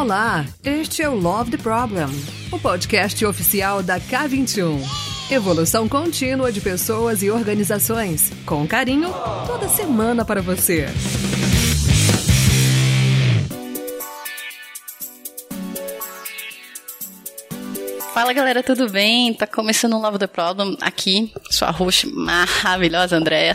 Olá, este é o Love the Problem, o podcast oficial da K21. Evolução contínua de pessoas e organizações, com carinho, toda semana para você. Fala galera, tudo bem? Tá começando o Love the Problem aqui, sua host maravilhosa Andréia.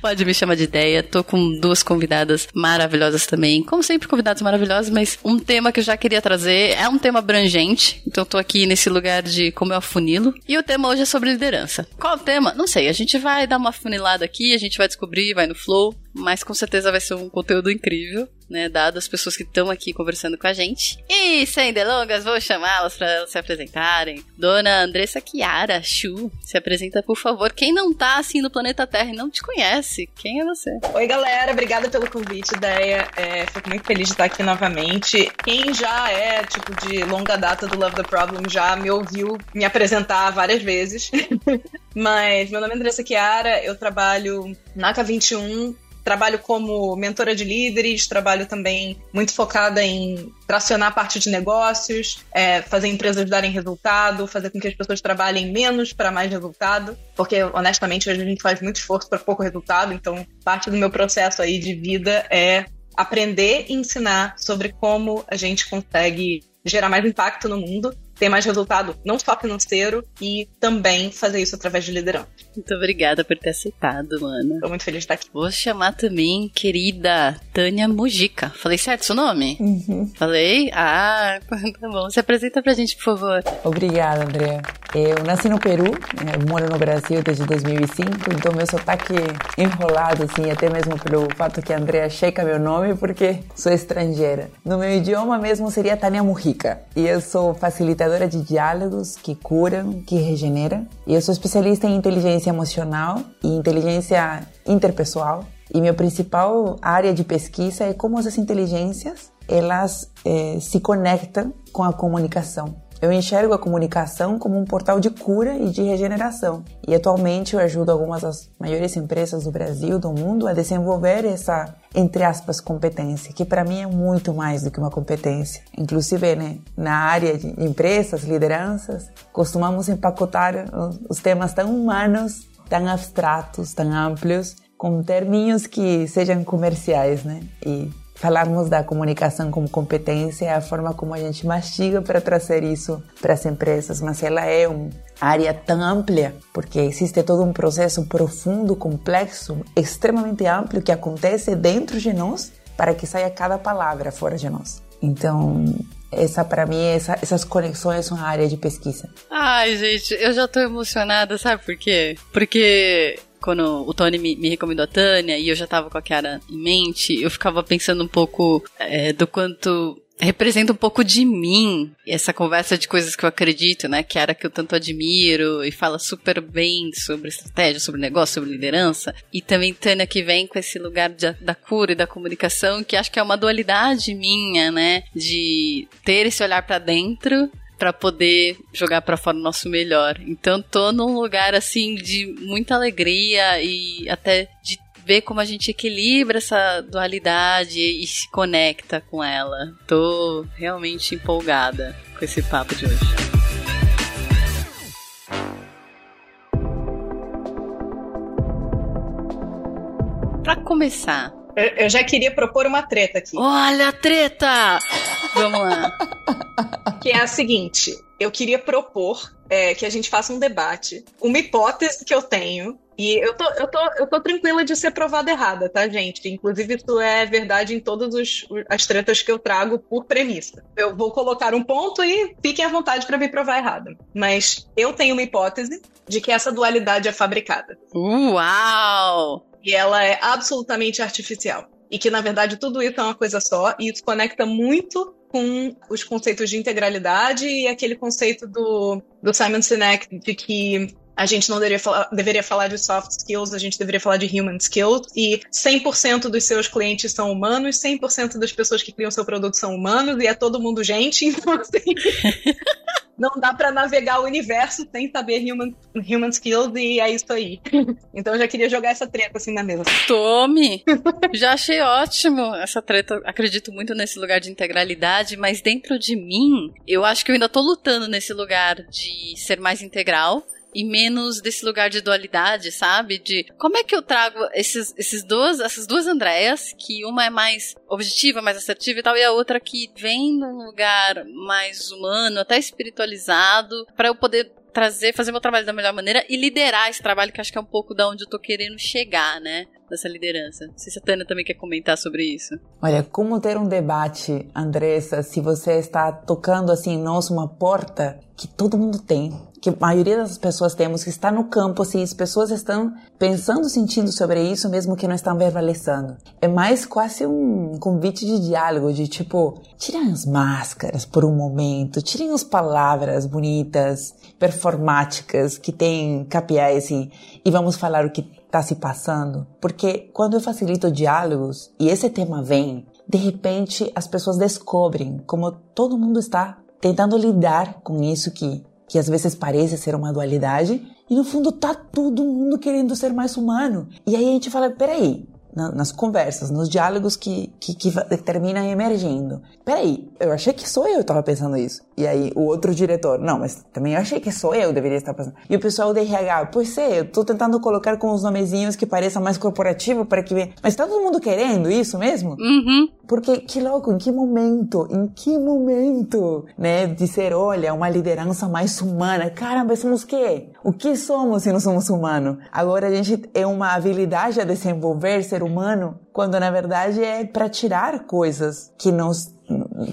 Pode me chamar de ideia. Tô com duas convidadas maravilhosas também. Como sempre, convidados maravilhosos, mas um tema que eu já queria trazer é um tema abrangente. Então, tô aqui nesse lugar de como eu afunilo. E o tema hoje é sobre liderança. Qual o tema? Não sei. A gente vai dar uma funilada aqui, a gente vai descobrir, vai no flow mas com certeza vai ser um conteúdo incrível, né? Dado as pessoas que estão aqui conversando com a gente. E sem delongas, vou chamá-las para se apresentarem. Dona Andressa Chiara Chu, se apresenta, por favor. Quem não tá assim no planeta Terra e não te conhece, quem é você? Oi, galera, obrigada pelo convite, ideia. É, fico muito feliz de estar aqui novamente. Quem já é, tipo, de longa data do Love the Problem já me ouviu me apresentar várias vezes. Mas meu nome é Andressa Chiara, eu trabalho na K21 Trabalho como mentora de líderes, trabalho também muito focada em tracionar a parte de negócios, é, fazer empresas darem resultado, fazer com que as pessoas trabalhem menos para mais resultado, porque honestamente hoje a gente faz muito esforço para pouco resultado, então parte do meu processo aí de vida é aprender e ensinar sobre como a gente consegue gerar mais impacto no mundo ter mais resultado, não só financeiro, e também fazer isso através de liderança. Muito obrigada por ter aceitado, mano. Tô muito feliz de estar aqui. Vou chamar também querida Tânia Mujica. Falei certo seu nome? Uhum. Falei? Ah, tá bom. Se apresenta pra gente, por favor. Obrigada, Andrea. Eu nasci no Peru, né? moro no Brasil desde 2005, então meu sotaque enrolado, assim, até mesmo pelo fato que a Andrea checa meu nome, porque sou estrangeira. No meu idioma mesmo seria Tânia Mujica. E eu sou facilitadora facilitadora de diálogos que curam, que regeneram. E eu sou especialista em inteligência emocional e inteligência interpessoal. E minha principal área de pesquisa é como essas inteligências elas eh, se conectam com a comunicação. Eu enxergo a comunicação como um portal de cura e de regeneração. E atualmente eu ajudo algumas das maiores empresas do Brasil, do mundo, a desenvolver essa, entre aspas, competência, que para mim é muito mais do que uma competência. Inclusive, né, na área de empresas, lideranças, costumamos empacotar os temas tão humanos, tão abstratos, tão amplos, com termos que sejam comerciais, né? E falarmos da comunicação como competência é a forma como a gente mastiga para trazer isso para as empresas, mas ela é uma área tão ampla, porque existe todo um processo profundo, complexo, extremamente amplo que acontece dentro de nós para que saia cada palavra fora de nós. Então, essa para mim, essa, essas conexões são a área de pesquisa. Ai, gente, eu já tô emocionada, sabe por quê? Porque quando o Tony me, me, recomendou a Tânia e eu já tava com a Kiara em mente, eu ficava pensando um pouco é, do quanto representa um pouco de mim essa conversa de coisas que eu acredito, né? Que era que eu tanto admiro e fala super bem sobre estratégia, sobre negócio, sobre liderança. E também Tânia que vem com esse lugar de, da cura e da comunicação, que acho que é uma dualidade minha, né? De ter esse olhar para dentro para poder jogar para fora o nosso melhor. Então tô num lugar assim de muita alegria e até de ver como a gente equilibra essa dualidade e se conecta com ela. Tô realmente empolgada com esse papo de hoje. Para começar, eu já queria propor uma treta aqui. Olha a treta! Vamos lá. Que é a seguinte: eu queria propor é, que a gente faça um debate, uma hipótese que eu tenho. E eu tô, eu, tô, eu tô tranquila de ser provada errada, tá, gente? Inclusive, isso é verdade em todas os, as tretas que eu trago por premissa. Eu vou colocar um ponto e fiquem à vontade para me provar errada. Mas eu tenho uma hipótese de que essa dualidade é fabricada. Uau! E ela é absolutamente artificial. E que, na verdade, tudo isso é uma coisa só, e isso conecta muito com os conceitos de integralidade e aquele conceito do, do Simon Sinek de que a gente não deveria falar, deveria falar de soft skills, a gente deveria falar de human skills, e 100% dos seus clientes são humanos, 100% das pessoas que criam seu produto são humanos, e é todo mundo gente, então assim... não dá para navegar o universo sem saber human, human skills e é isso aí. então eu já queria jogar essa treta assim na mesa. Tome! já achei ótimo essa treta. Acredito muito nesse lugar de integralidade, mas dentro de mim, eu acho que eu ainda tô lutando nesse lugar de ser mais integral e menos desse lugar de dualidade, sabe? De como é que eu trago esses, esses duas, essas duas Andréas, que uma é mais objetiva, mais assertiva e tal, e a outra que vem num lugar mais humano, até espiritualizado, para eu poder trazer, fazer meu trabalho da melhor maneira e liderar esse trabalho, que acho que é um pouco da onde eu tô querendo chegar, né? Dessa liderança. Não sei se a Tânia também quer comentar sobre isso. Olha, como ter um debate, Andressa, se você está tocando assim nós uma porta que todo mundo tem, que a maioria das pessoas temos, que está no campo, assim, as pessoas estão pensando, sentindo sobre isso, mesmo que não estão verbalizando. É mais quase um convite de diálogo, de tipo, tirem as máscaras por um momento, tirem as palavras bonitas, performáticas, que têm KPIs, assim, e vamos falar o que está se passando. Porque quando eu facilito diálogos e esse tema vem, de repente as pessoas descobrem como todo mundo está tentando lidar com isso que, que às vezes parece ser uma dualidade e no fundo tá todo mundo querendo ser mais humano. E aí a gente fala, peraí, nas conversas, nos diálogos que, que, que terminam emergindo. Peraí, eu achei que só eu estava pensando isso. E aí o outro diretor, não, mas também eu achei que só eu deveria estar pensando. E o pessoal do RH, pois é, eu tô tentando colocar com os nomezinhos que pareçam mais corporativo para que... Mas tá todo mundo querendo isso mesmo? Uhum. Porque que louco, em que momento, em que momento, né, dizer, olha, uma liderança mais humana. Caramba, somos o quê? O que somos se não somos humanos? Agora a gente é uma habilidade a desenvolver ser humano, quando na verdade é para tirar coisas que nos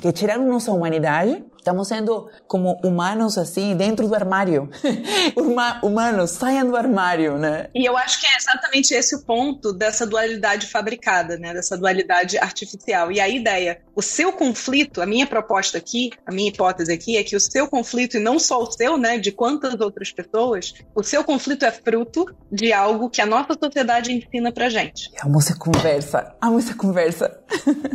que tiraram nossa humanidade Estamos sendo como humanos assim, dentro do armário. humanos, saiam do armário, né? E eu acho que é exatamente esse o ponto dessa dualidade fabricada, né? Dessa dualidade artificial. E a ideia, o seu conflito, a minha proposta aqui, a minha hipótese aqui é que o seu conflito, e não só o seu, né? De quantas outras pessoas, o seu conflito é fruto de algo que a nossa sociedade ensina pra gente. Amo essa conversa, amo essa conversa.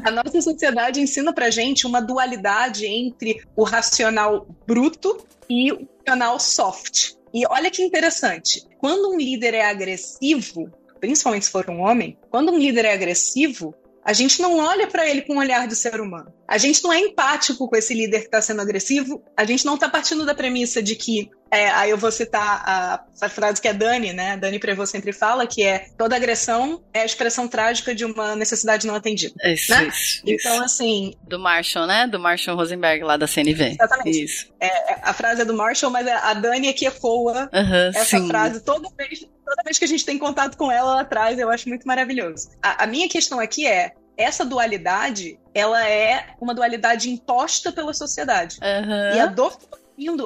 a nossa sociedade ensina pra gente uma dualidade entre o racional bruto e o racional soft. E olha que interessante, quando um líder é agressivo, principalmente se for um homem, quando um líder é agressivo, a gente não olha para ele com o olhar de ser humano. A gente não é empático com esse líder que está sendo agressivo. A gente não está partindo da premissa de que. É, aí eu vou citar a, a frase que a Dani, né? Dani Prevô sempre fala, que é toda agressão é a expressão trágica de uma necessidade não atendida. Isso, né? isso. Então, isso. assim. Do Marshall, né? Do Marshall Rosenberg, lá da CNV. Exatamente. Isso. É, a frase é do Marshall, mas a Dani aqui ecoa uhum, essa sim. frase toda vez, toda vez que a gente tem contato com ela, ela traz, eu acho muito maravilhoso. A, a minha questão aqui é: essa dualidade, ela é uma dualidade imposta pela sociedade. Uhum. E a dor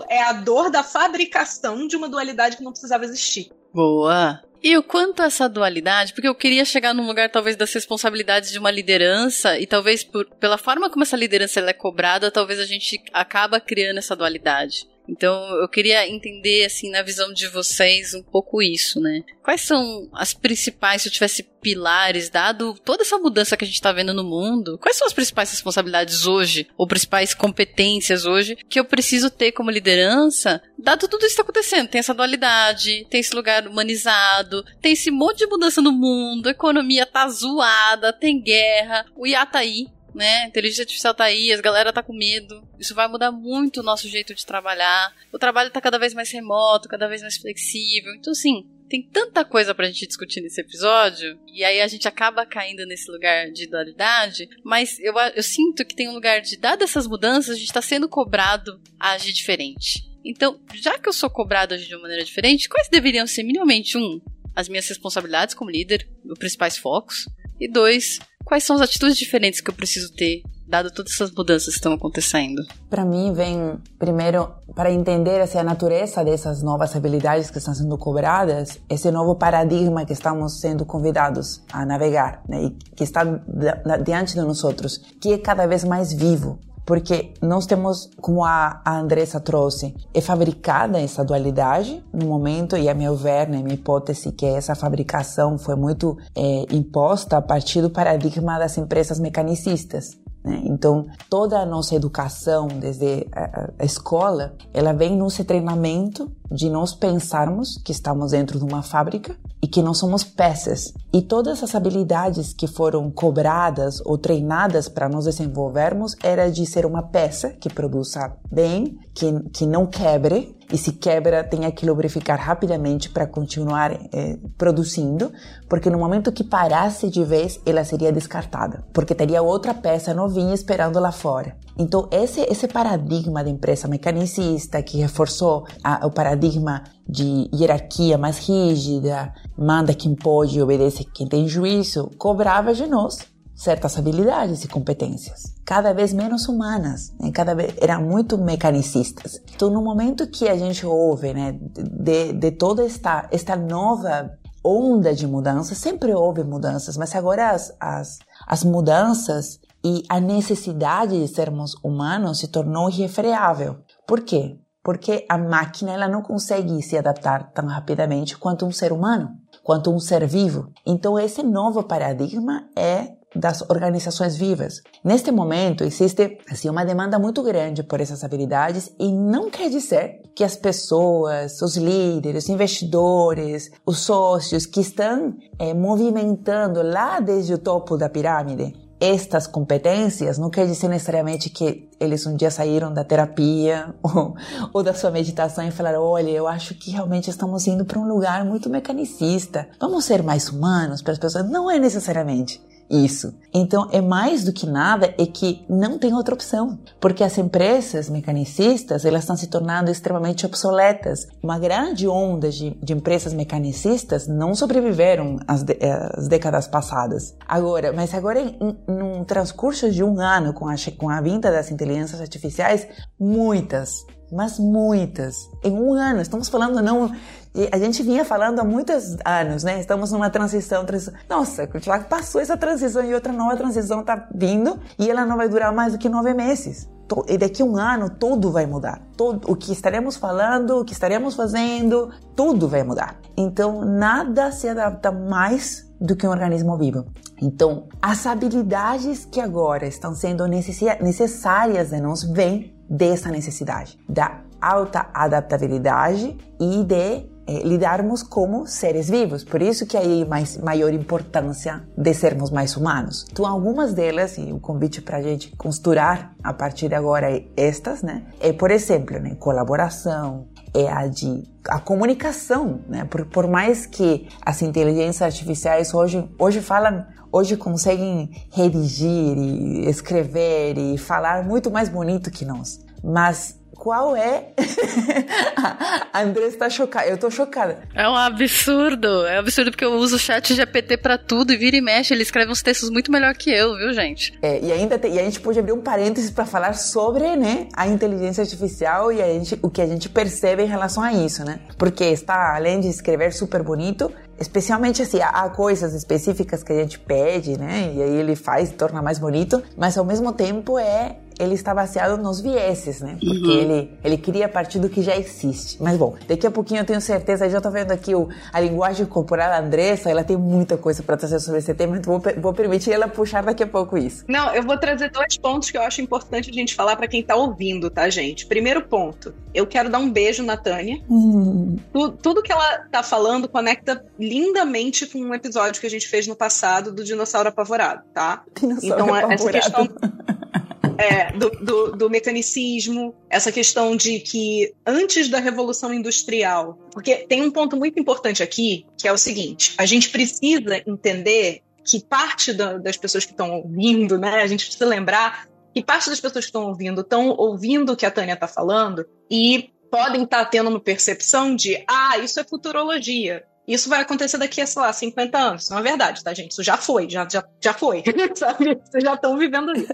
é a dor da fabricação de uma dualidade que não precisava existir. Boa. E o quanto essa dualidade, porque eu queria chegar num lugar talvez das responsabilidades de uma liderança e talvez por, pela forma como essa liderança é cobrada, talvez a gente acaba criando essa dualidade. Então, eu queria entender, assim, na visão de vocês, um pouco isso, né? Quais são as principais, se eu tivesse pilares, dado toda essa mudança que a gente está vendo no mundo, quais são as principais responsabilidades hoje, ou principais competências hoje, que eu preciso ter como liderança, dado tudo isso que está acontecendo? Tem essa dualidade, tem esse lugar humanizado, tem esse monte de mudança no mundo, a economia tá zoada, tem guerra, o IA tá aí, né? Inteligência artificial tá aí, as galera tá com medo. Isso vai mudar muito o nosso jeito de trabalhar. O trabalho tá cada vez mais remoto, cada vez mais flexível. Então, assim, tem tanta coisa pra gente discutir nesse episódio, e aí a gente acaba caindo nesse lugar de dualidade, mas eu, eu sinto que tem um lugar de, dadas essas mudanças, a gente tá sendo cobrado a agir diferente. Então, já que eu sou cobrado a agir de uma maneira diferente, quais deveriam ser minimamente um? As minhas responsabilidades como líder, meus principais focos, e dois, quais são as atitudes diferentes que eu preciso ter, dado todas essas mudanças que estão acontecendo? Para mim, vem primeiro para entender assim, a natureza dessas novas habilidades que estão sendo cobradas, esse novo paradigma que estamos sendo convidados a navegar, né, e que está diante de nós outros, que é cada vez mais vivo. Porque nós temos, como a, Andressa trouxe, é fabricada essa dualidade no momento, e a meu ver, né, minha hipótese, que essa fabricação foi muito é, imposta a partir do paradigma das empresas mecanicistas Né? Então, toda a nossa educação, desde a, escola, ela vem nesse treinamento de nós pensarmos que estamos dentro de uma fábrica e que não somos peças. E todas as habilidades que foram cobradas ou treinadas para nos desenvolvermos era de ser uma peça que produza bem, que, que não quebre, e se quebra tenha que lubrificar rapidamente para continuar eh, produzindo, porque no momento que parasse de vez, ela seria descartada, porque teria outra peça novinha esperando lá fora. Então, esse, esse paradigma da empresa mecanicista que reforçou a, o paradigma de hierarquia mais rígida, manda quem pode obedece quem tem juízo, cobrava de nós certas habilidades e competências, cada vez menos humanas, né? cada vez eram muito mecanicistas. Então, no momento que a gente ouve, né, de, de toda esta esta nova onda de mudanças, sempre houve mudanças, mas agora as, as, as mudanças e a necessidade de sermos humanos se tornou irrefreável. Por quê? Porque a máquina ela não consegue se adaptar tão rapidamente quanto um ser humano, quanto um ser vivo. Então esse novo paradigma é das organizações vivas. Neste momento existe assim uma demanda muito grande por essas habilidades e não quer dizer que as pessoas, os líderes, os investidores, os sócios que estão é, movimentando lá desde o topo da pirâmide estas competências não quer dizer necessariamente que eles um dia saíram da terapia ou, ou, da sua meditação e falaram: olha, eu acho que realmente estamos indo para um lugar muito mecanicista. Vamos ser mais humanos para as pessoas? Não é necessariamente isso. Então, é mais do que nada é que não tem outra opção, porque as empresas mecanicistas elas estão se tornando extremamente obsoletas. Uma grande onda de, de empresas mecanicistas não sobreviveram às, de, às, décadas passadas. Agora, mas agora, em, num transcurso de um ano com a, com a vinda das inteligências artificiais, muitas mas muitas. Em um ano, estamos falando não. A gente vinha falando há muitos anos, né? Estamos numa transição, transição. Nossa, já passou essa transição e outra nova transição está vindo e ela não vai durar mais do que nove meses. E daqui a um ano tudo vai mudar. Todo, o que estaremos falando, o que estaremos fazendo, tudo vai mudar. Então nada se adapta mais do que um organismo vivo. Então, as habilidades que agora estão sendo necessárias de nós vêm dessa necessidade da alta adaptabilidade e de eh, lidarmos como seres vivos. Por isso que aí mais maior importância de sermos mais humanos. Então, algumas delas, e o convite para a gente costurar a partir de agora é estas, né? É, por exemplo, né, colaboração, é a de a comunicação, né? Por, por mais que as inteligências artificiais hoje, hoje falam hoje conseguem redigir e escrever e falar muito mais bonito que nós. Mas qual é? a Andressa está chocada. Eu tô chocada. É um absurdo. É um absurdo porque eu uso o chat GPT para tudo e vira e mexe. Ele escreve uns textos muito melhor que eu, viu, gente? É, e ainda e a gente pode abrir um parênteses para falar sobre, né, a inteligência artificial e a gente, o que a gente percebe em relação a isso, né? Porque está, além de escrever super bonito, especialmente assim, há coisas específicas que a gente pede, né? E aí ele faz e torna mais bonito, mas ao mesmo tempo é ele está baseado nos vieses, né? Porque uhum. ele, ele cria a partir do que já existe. Mas bom, daqui a pouquinho eu tenho certeza, já estou vendo aqui o, a linguagem corporal da Andressa, ela tem muita coisa para trazer sobre esse tema, então vou, vou permitir ela puxar daqui a pouco isso. Não, eu vou trazer dois pontos que eu acho importante a gente falar para quem está ouvindo, tá, gente? Primeiro ponto, eu quero dar um beijo na Tânia. Hum. Tudo, tudo que ela tá falando conecta lindamente com um episódio que a gente fez no passado do Dinossauro Apavorado, tá? Dinossauro então, apavorado. essa questão é, do, do, do, mecanicismo, essa questão de que antes da Revolução Industrial, porque tem um ponto muito importante aqui, que é o seguinte: a gente precisa entender que parte da, das pessoas que estão ouvindo, né, a gente precisa lembrar que parte das pessoas que estão ouvindo estão ouvindo o que a Tânia está falando e podem estar tá tendo uma percepção de, ah, isso é futurologia. Isso vai acontecer daqui a, sei lá, 50 anos. Isso não é verdade, tá, gente? Isso já foi, já, já, já foi, sabe? Vocês já estão vivendo isso.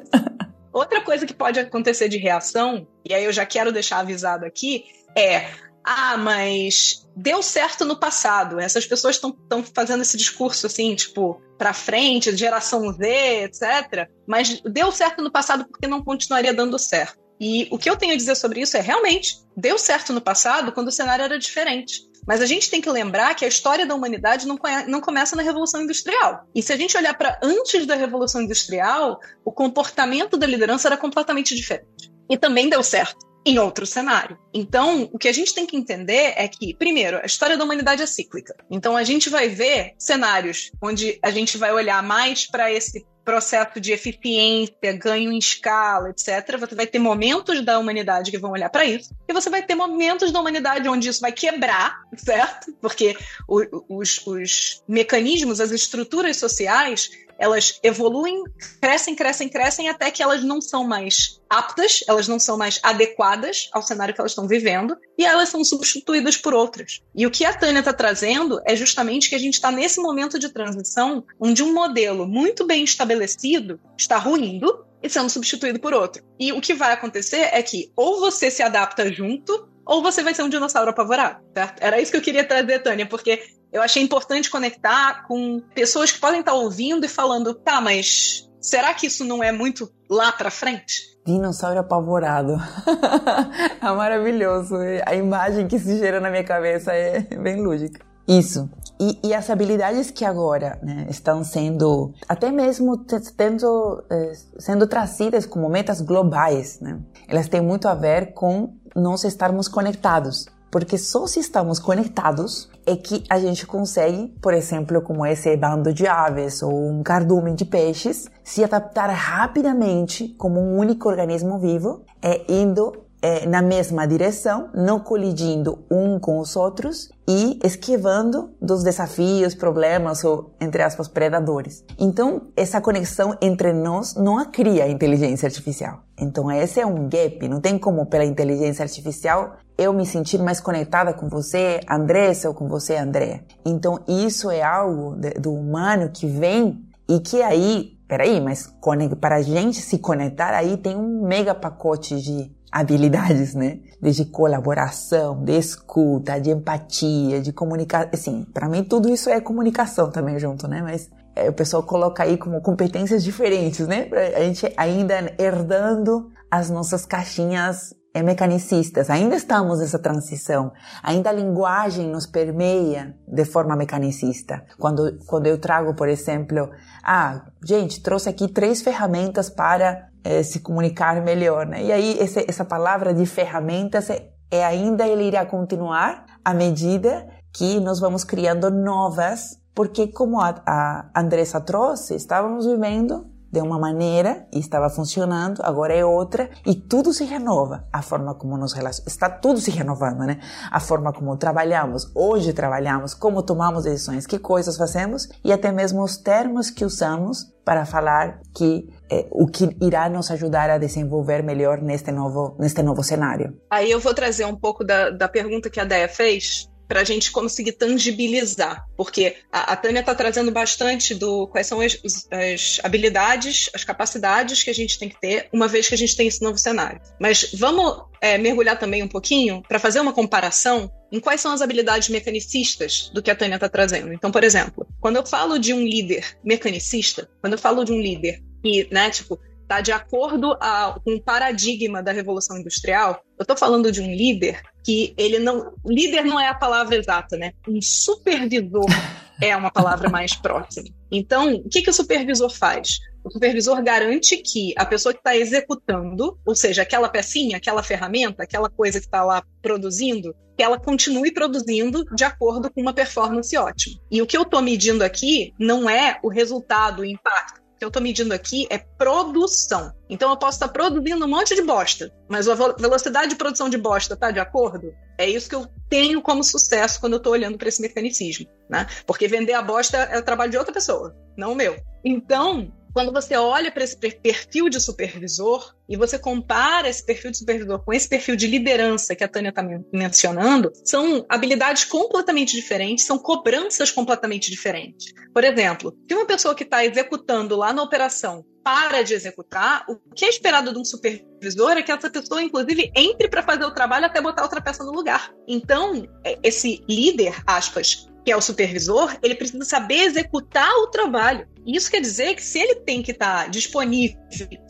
Outra coisa que pode acontecer de reação, e aí eu já quero deixar avisado aqui, é: ah, mas deu certo no passado. Essas pessoas estão fazendo esse discurso assim, tipo, para frente, geração Z, etc. Mas deu certo no passado porque não continuaria dando certo. E o que eu tenho a dizer sobre isso é realmente deu certo no passado quando o cenário era diferente. Mas a gente tem que lembrar que a história da humanidade não, não começa na Revolução Industrial. E se a gente olhar para antes da Revolução Industrial, o comportamento da liderança era completamente diferente. E também deu certo em outro cenário. Então, o que a gente tem que entender é que, primeiro, a história da humanidade é cíclica. Então, a gente vai ver cenários onde a gente vai olhar mais para esse processo de eficiência, ganho em escala, etc. Você vai ter momentos da humanidade que vão olhar para isso, e você vai ter momentos da humanidade onde isso vai quebrar, certo? Porque os, os mecanismos, as estruturas sociais, elas evoluem, crescem, crescem, crescem, até que elas não são mais aptas, elas não são mais adequadas ao cenário que elas estão vivendo, e elas são substituídas por outras. E o que a Tânia está trazendo é justamente que a gente está nesse momento de transição onde um modelo muito bem estabelecido está ruindo e sendo substituído por outro. E o que vai acontecer é que ou você se adapta junto, ou você vai ser um dinossauro apavorado, certo? Era isso que eu queria trazer, Tânia, porque eu achei importante conectar com pessoas que podem estar ouvindo e falando, tá, mas será que isso não é muito lá para frente? Dinossauro apavorado. é maravilhoso. A imagem que se gera na minha cabeça é bem lúdica. Isso. E, e, as habilidades que agora né, estão sendo, até mesmo tendo, eh, sendo trazidas como metas globais, né? elas têm muito a ver com nós estarmos conectados. Porque só se estamos conectados é que a gente consegue, por exemplo, como esse bando de aves ou um cardume de peixes, se adaptar rapidamente como um único organismo vivo, é, indo é, na mesma direção, não colidindo um com os outros e esquivando dos desafios, problemas ou, entre aspas, predadores. Então, essa conexão entre nós não a cria a inteligência artificial. Então, esse é um gap. Não tem como, pela inteligência artificial, eu me sentir mais conectada com você, Andressa, ou com você, André. Então, isso é algo de, do humano que vem e que aí, peraí, mas para a gente se conectar, aí tem um mega pacote de habilidades, né? Desde colaboração, de escuta, de empatia, de comunicação. Assim, para mim tudo isso é comunicação também junto, né? Mas é, o pessoal coloca aí como competências diferentes, né? A gente ainda herdando as nossas caixinhas é mecanicistas. Ainda estamos nessa transição. Ainda a linguagem nos permeia de forma mecanicista. Quando, quando eu trago, por exemplo, ah, gente, trouxe aqui três ferramentas para é, se comunicar melhor, né? E aí esse, essa palavra de ferramentas é, é ainda ele irá continuar à medida que nós vamos criando novas, porque como a, a Andressa trouxe, estávamos vivendo de uma maneira e estava funcionando, agora é outra e tudo se renova. A forma como nos relacionamos, está tudo se renovando, né? A forma como trabalhamos, hoje trabalhamos, como tomamos decisões, que coisas fazemos e até mesmo os termos que usamos para falar que é, o que irá nos ajudar a desenvolver melhor neste novo, neste novo cenário. Aí eu vou trazer um pouco da, da pergunta que a Deia fez, para a gente conseguir tangibilizar, porque a, a Tânia está trazendo bastante do quais são as, as, habilidades, as capacidades que a gente tem que ter uma vez que a gente tem esse novo cenário. Mas vamos é, mergulhar também um pouquinho para fazer uma comparação em quais são as habilidades mecanicistas do que a Tânia está trazendo. Então, por exemplo, quando eu falo de um líder mecanicista, quando eu falo de um líder que, né, tipo, tá de acordo a, com o paradigma da Revolução Industrial, eu estou falando de um líder que ele não. Líder não é a palavra exata, né? Um supervisor é uma palavra mais próxima. Então, o que, que o supervisor faz? O supervisor garante que a pessoa que está executando, ou seja, aquela pecinha, aquela ferramenta, aquela coisa que está lá produzindo, que ela continue produzindo de acordo com uma performance ótima. E o que eu estou medindo aqui não é o resultado, o impacto que eu estou medindo aqui é produção. Então eu posso estar produzindo um monte de bosta, mas a velocidade de produção de bosta está de acordo? É isso que eu tenho como sucesso quando eu estou olhando para esse mecanicismo, né? Porque vender a bosta é o trabalho de outra pessoa, não o meu. Então, quando você olha para esse perfil de supervisor e você compara esse perfil de supervisor com esse perfil de liderança que a Tânia está mencionando, são habilidades completamente diferentes, são cobranças completamente diferentes. Por exemplo, se uma pessoa que está executando lá na operação para de executar, o que é esperado de um supervisor é que essa pessoa, inclusive, entre para fazer o trabalho até botar outra peça no lugar. Então, é, esse líder, aspas, que é o supervisor, ele precisa saber executar o trabalho. Isso quer dizer que se ele tem que estar tá disponível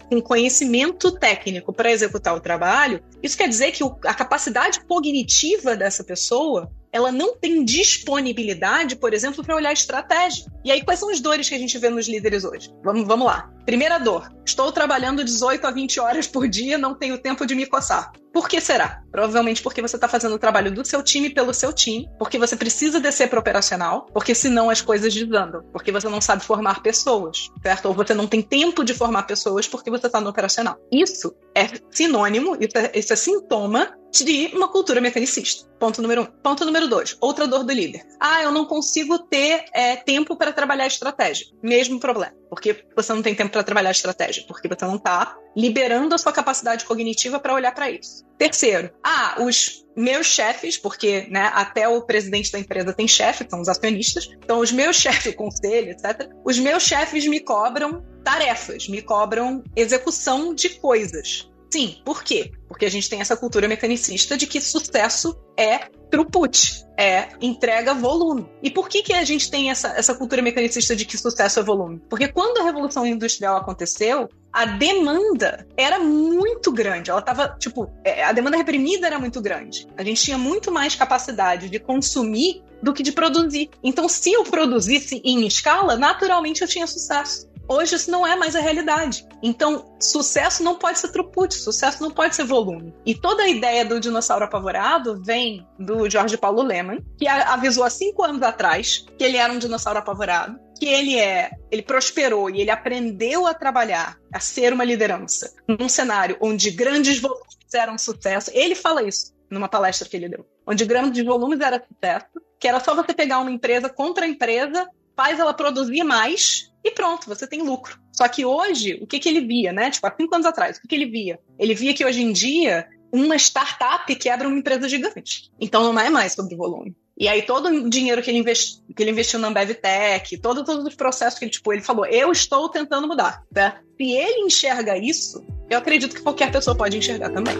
com conhecimento técnico para executar o trabalho, isso quer dizer que a capacidade cognitiva dessa pessoa ela não tem disponibilidade, por exemplo, para olhar estratégia. E aí, quais são as dores que a gente vê nos líderes hoje? Vamos, vamos lá. Primeira dor: estou trabalhando 18 a 20 horas por dia, não tenho tempo de me coçar. Por que será? Provavelmente porque você está fazendo o trabalho do seu time pelo seu time, porque você precisa descer para operacional, porque senão as coisas desandam, porque você não sabe formar pessoas, certo? Ou você não tem tempo de formar pessoas porque você está no operacional. Isso é sinônimo, isso é, é sintoma de uma cultura mecanicista. Ponto número um. Ponto número dois. Outra dor do líder. Ah, eu não consigo ter é, tempo para trabalhar estratégia. Mesmo problema. Porque você não tem tempo para trabalhar estratégia. Porque você não está liberando a sua capacidade cognitiva para olhar para isso. Terceiro. Ah, os meus chefes, porque né, até o presidente da empresa tem chefe, são os acionistas. Então, os meus chefes, conselho, etc. Os meus chefes me cobram tarefas, me cobram execução de coisas. Sim, por quê? Porque a gente tem essa cultura mecanicista de que sucesso é throughput, é entrega volume. E por que, que a gente tem essa, essa cultura mecanicista de que sucesso é volume? Porque quando a Revolução Industrial aconteceu, a demanda era muito grande. Ela estava, tipo, é, a demanda reprimida era muito grande. A gente tinha muito mais capacidade de consumir do que de produzir. Então, se eu produzisse em escala, naturalmente eu tinha sucesso. Hoje isso não é mais a realidade. Então, sucesso não pode ser throughput, sucesso não pode ser volume. E toda a ideia do dinossauro apavorado vem do George Paulo Leman, que avisou há cinco anos atrás que ele era um dinossauro apavorado, que ele é, ele prosperou e ele aprendeu a trabalhar, a ser uma liderança, num cenário onde grandes volumes eram sucesso. Ele fala isso numa palestra que ele deu, onde grandes volumes era sucesso, que era só você pegar uma empresa contra a empresa, faz ela produzir mais e pronto, você tem lucro. Só que hoje, o que, que ele via, né? Tipo, há cinco anos atrás, o que, que ele via? Ele via que hoje em dia, uma startup quebra uma empresa gigante. Então não é mais sobre volume. E aí todo o dinheiro que ele, que ele investiu na Ambev Tech, todo, todos os processos que ele, tipo, ele falou, eu estou tentando mudar, tá? Se ele enxerga isso, eu acredito que qualquer pessoa pode enxergar também.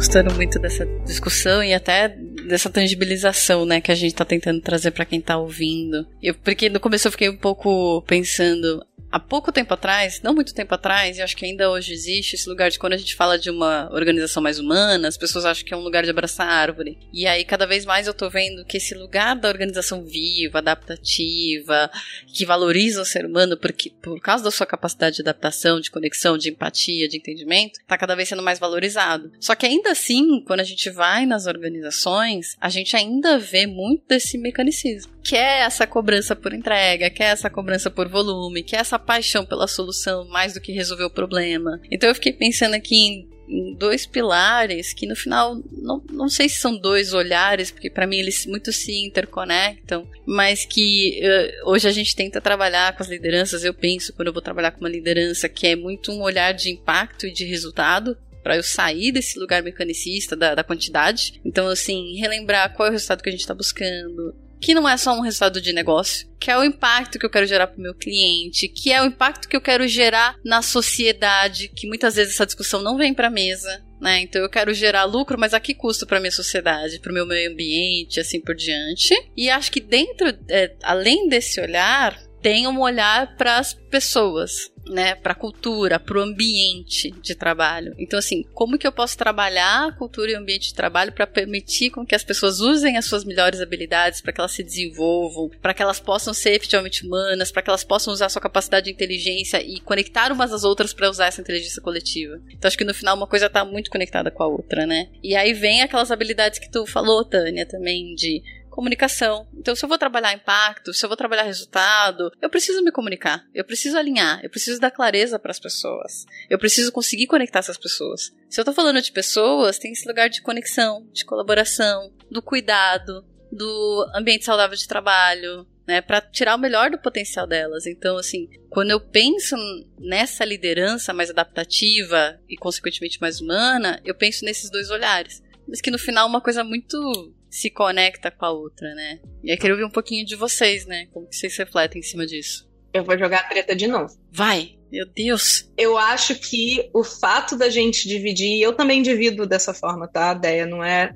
Gostando muito dessa discussão e até dessa tangibilização, né, que a gente tá tentando trazer para quem tá ouvindo. Eu, porque no começo eu fiquei um pouco pensando, há pouco tempo atrás, não muito tempo atrás, e acho que ainda hoje existe esse lugar de quando a gente fala de uma organização mais humana, as pessoas acham que é um lugar de abraçar árvore. E aí, cada vez mais eu tô vendo que esse lugar da organização viva, adaptativa, que valoriza o ser humano porque, por causa da sua capacidade de adaptação, de conexão, de empatia, de entendimento, tá cada vez sendo mais valorizado. Só que ainda assim, quando a gente vai nas organizações, a gente ainda vê muito desse mecanicismo. Que é essa cobrança por entrega, que é essa cobrança por volume, que é essa paixão pela solução mais do que resolver o problema. Então eu fiquei pensando aqui em dois pilares que no final não, não sei se são dois olhares porque para mim eles muito se interconectam mas que uh, hoje a gente tenta trabalhar com as lideranças eu penso quando eu vou trabalhar com uma liderança que é muito um olhar de impacto e de resultado para eu sair desse lugar mecanicista da, da quantidade então assim relembrar qual é o resultado que a gente está buscando que não é só um resultado de negócio, que é o impacto que eu quero gerar para o meu cliente, que é o impacto que eu quero gerar na sociedade, que muitas vezes essa discussão não vem para a mesa. Né? Então eu quero gerar lucro, mas a que custo para minha sociedade, para o meu meio ambiente, assim por diante. E acho que dentro, é, além desse olhar, tem um olhar para as pessoas, né, para a cultura, para o ambiente de trabalho. Então, assim, como que eu posso trabalhar a cultura e o ambiente de trabalho para permitir com que as pessoas usem as suas melhores habilidades, para que elas se desenvolvam, para que elas possam ser efetivamente humanas, para que elas possam usar sua capacidade de inteligência e conectar umas às outras para usar essa inteligência coletiva. Então, acho que no final uma coisa está muito conectada com a outra, né? E aí vem aquelas habilidades que tu falou, Tânia, também de comunicação. Então, se eu vou trabalhar impacto, se eu vou trabalhar resultado, eu preciso me comunicar, eu preciso alinhar, eu preciso dar clareza para as pessoas, eu preciso conseguir conectar essas pessoas. Se eu tô falando de pessoas, tem esse lugar de conexão, de colaboração, do cuidado, do ambiente saudável de trabalho, né, para tirar o melhor do potencial delas. Então, assim, quando eu penso nessa liderança mais adaptativa e consequentemente mais humana, eu penso nesses dois olhares. Mas que no final uma coisa muito se conecta com a outra, né? E aí queria ouvir um pouquinho de vocês, né? Como que vocês refletem em cima disso? Eu vou jogar a treta de novo. Vai! Meu Deus! Eu acho que o fato da gente dividir, eu também divido dessa forma, tá? A ideia não é.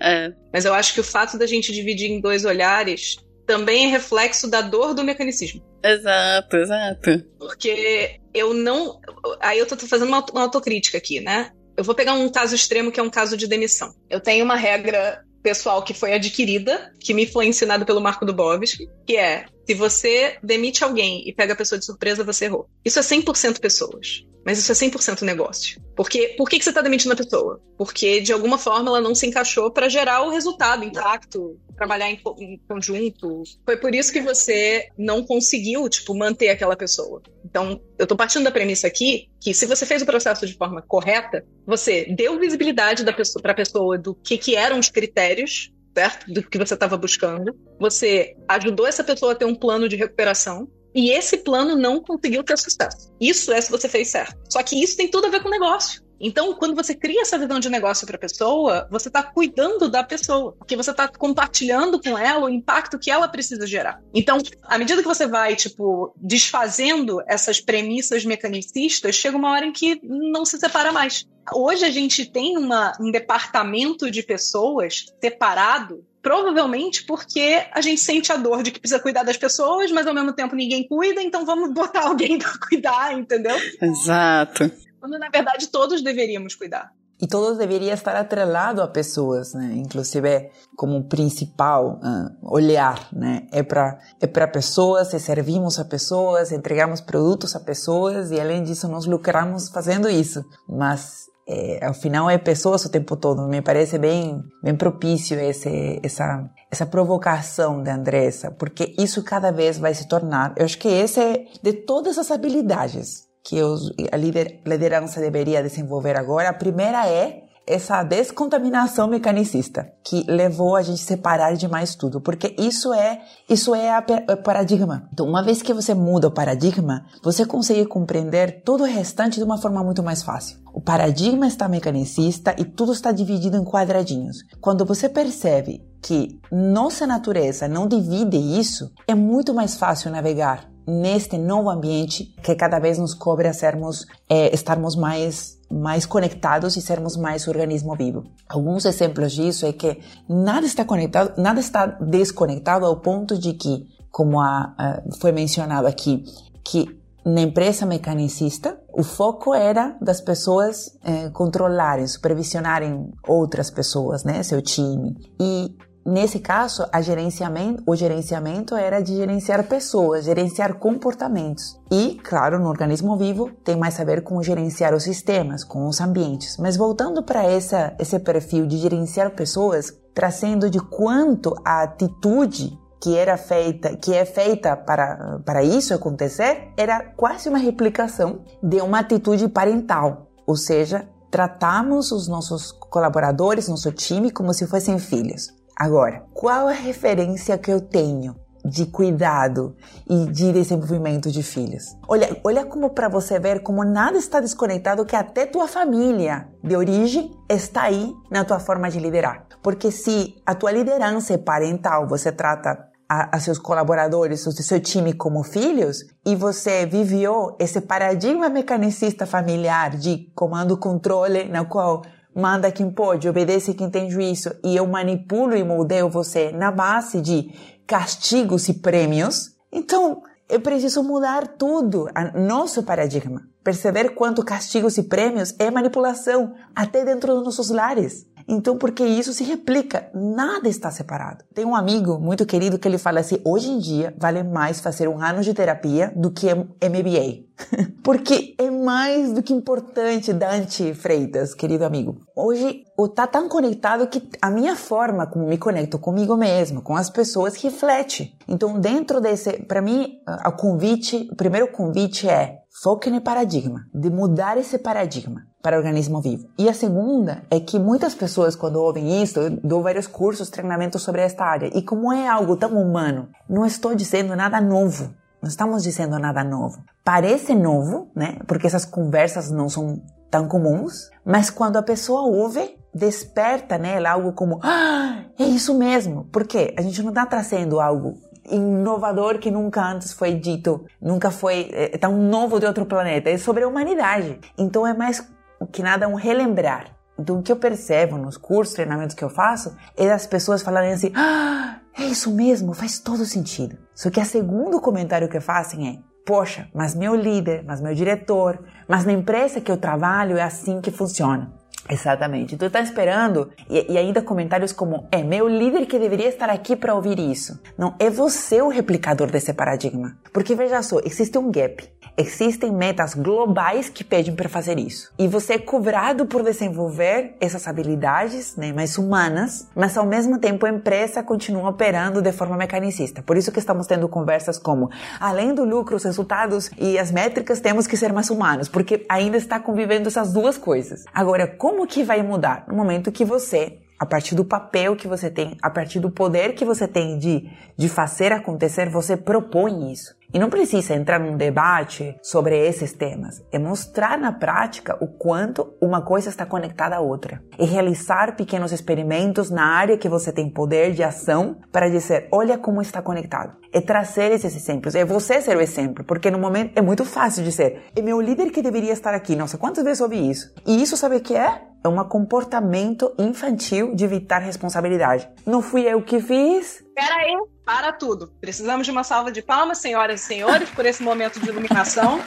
É. Mas eu acho que o fato da gente dividir em dois olhares também é reflexo da dor do mecanicismo. Exato, exato. Porque eu não. Aí eu tô fazendo uma, uma autocrítica aqui, né? eu vou pegar um caso extremo que é um caso de demissão. Eu tenho uma regra pessoal que foi adquirida, que me foi ensinado pelo Marco Dubovski, que é se você demite alguém e pega a pessoa de surpresa, você errou. Isso é 100% pessoas. Mas isso é 100% negócio. Porque, por que, que você está demitindo a pessoa? Porque, de alguma forma, ela não se encaixou para gerar o resultado, impacto, trabalhar em, em, conjunto. Foi por isso que você não conseguiu, tipo, manter aquela pessoa. Então, eu estou partindo da premissa aqui que se você fez o processo de forma correta, você deu visibilidade para a pessoa do que, que eram os critérios certo? Do que você estava buscando. Você ajudou essa pessoa a ter um plano de recuperação. E esse plano não conseguiu ter sucesso. Isso é se você fez certo. Só que isso tem tudo a ver com negócio. Então, quando você cria essa visão de negócio para a pessoa, você está cuidando da pessoa, porque você está compartilhando com ela o impacto que ela precisa gerar. Então, à medida que você vai, tipo, desfazendo essas premissas mecanicistas, chega uma hora em que não se separa mais. Hoje a gente tem uma, um departamento de pessoas separado Provavelmente porque a gente sente a dor de que precisa cuidar das pessoas, mas ao mesmo tempo ninguém cuida, então vamos botar alguém para cuidar, entendeu? Exato. Quando na verdade todos deveríamos cuidar. E todos deveriam estar atrelados a pessoas, né? Inclusive, como principal uh, olhar, né? É para é para pessoas, servimos a pessoas, entregamos produtos a pessoas e além disso nós lucramos fazendo isso. Mas é, ao final é pessoas o tempo todo. Me parece bem, bem propício esse, essa, essa provocação da Andressa, porque isso cada vez vai se tornar. Eu acho que esse é de todas as habilidades que os, a lider, liderança deveria desenvolver agora. A primeira é essa descontaminação mecanicista que levou a gente a separar demais tudo, porque isso é isso é o paradigma. Então, uma vez que você muda o paradigma, você consegue compreender todo o restante de uma forma muito mais fácil. O paradigma está mecanicista e tudo está dividido em quadradinhos. Quando você percebe que nossa natureza não divide isso, é muito mais fácil navegar neste novo ambiente que cada vez nos cobra sermos, é, estarmos mais mais conectados e sermos mais organismo vivo. Alguns exemplos disso é que nada está conectado, nada está desconectado ao ponto de que, como a, a, foi mencionado aqui, que na empresa mecanicista, o foco era das pessoas eh, controlarem, supervisionarem outras pessoas, né, seu time. E Nesse caso, gerenciamento, o gerenciamento era de gerenciar pessoas, gerenciar comportamentos. E, claro, no organismo vivo tem mais a ver com gerenciar os sistemas, com os ambientes. Mas voltando para esse perfil de gerenciar pessoas, trazendo de quanto a atitude que era feita, que é feita para, para isso acontecer, era quase uma replicação de uma atitude parental, ou seja, tratamos os nossos colaboradores, nosso time, como se fossem filhos. Agora, qual a referência que eu tenho de cuidado e de desenvolvimento de filhos? Olha, olha como para você ver como nada está desconectado que até tua família de origem está aí na tua forma de liderar. Porque se a tua liderança é parental, você trata a, a, seus colaboradores, o seu time como filhos, e você viveu esse paradigma mecanicista familiar de comando-controle, na qual manda quem pode, obedece quem tem juízo, e eu manipulo e moldeio você na base de castigos e prêmios, então eu preciso mudar tudo, nosso paradigma. Perceber quanto castigos e prêmios é manipulação, até dentro dos nossos lares. Então, porque isso se replica, nada está separado. Tem um amigo muito querido que ele fala assim: hoje em dia vale mais fazer um ano de terapia do que MBA. porque é mais do que importante, Dante Freitas, querido amigo. Hoje, o tá tão conectado que a minha forma como me conecto comigo mesmo, com as pessoas, reflete. Então, dentro desse, para mim, o convite, o primeiro convite é foque no paradigma, de mudar esse paradigma para o organismo vivo. E a segunda é que muitas pessoas, quando ouvem isso, eu dou vários cursos, treinamentos sobre esta área, e como é algo tão humano, não estou dizendo nada novo. Não estamos dizendo nada novo. Parece novo, né? Porque essas conversas não são tão comuns, mas quando a pessoa ouve, desperta nela algo como, ah, é isso mesmo. Porque a gente não está trazendo algo inovador que nunca antes foi dito, nunca foi é, tão novo de outro planeta. É sobre a humanidade. Então é mais que nada um relembrar. Então o que eu percebo nos cursos, treinamentos que eu faço, é das pessoas falarem assim, ah, é isso mesmo, faz todo sentido. Só que o segundo comentário que fazem é, poxa, mas meu líder, mas meu diretor, mas na empresa que eu trabalho é assim que funciona. Exatamente. Tu está esperando e, e, ainda comentários como é meu líder que deveria estar aqui para ouvir isso. Não, é você o replicador desse paradigma. Porque veja só, existe um gap. Existem metas globais que pedem para fazer isso. E você é cobrado por desenvolver essas habilidades né, mais humanas, mas ao mesmo tempo a empresa continua operando de forma mecanicista. Por isso que estamos tendo conversas como, além do lucro, os resultados e as métricas, temos que ser mais humanos, porque ainda está convivendo essas duas coisas. Agora, como que vai mudar? No momento que você a partir do papel que você tem, a partir do poder que você tem de, de fazer acontecer, você propõe isso. E não precisa entrar num debate sobre esses temas. É mostrar na prática o quanto uma coisa está conectada à outra. E realizar pequenos experimentos na área que você tem poder de ação para dizer, olha como está conectado. É trazer esses exemplos. É você ser o exemplo. Porque no momento é muito fácil dizer, é meu líder que deveria estar aqui. Nossa, quantas vezes ouvi isso? E isso sabe o que é? É um comportamento infantil de evitar responsabilidade. Não fui eu que fiz. Peraí, para tudo. Precisamos de uma salva de palmas, senhoras e senhores, por esse momento de iluminação.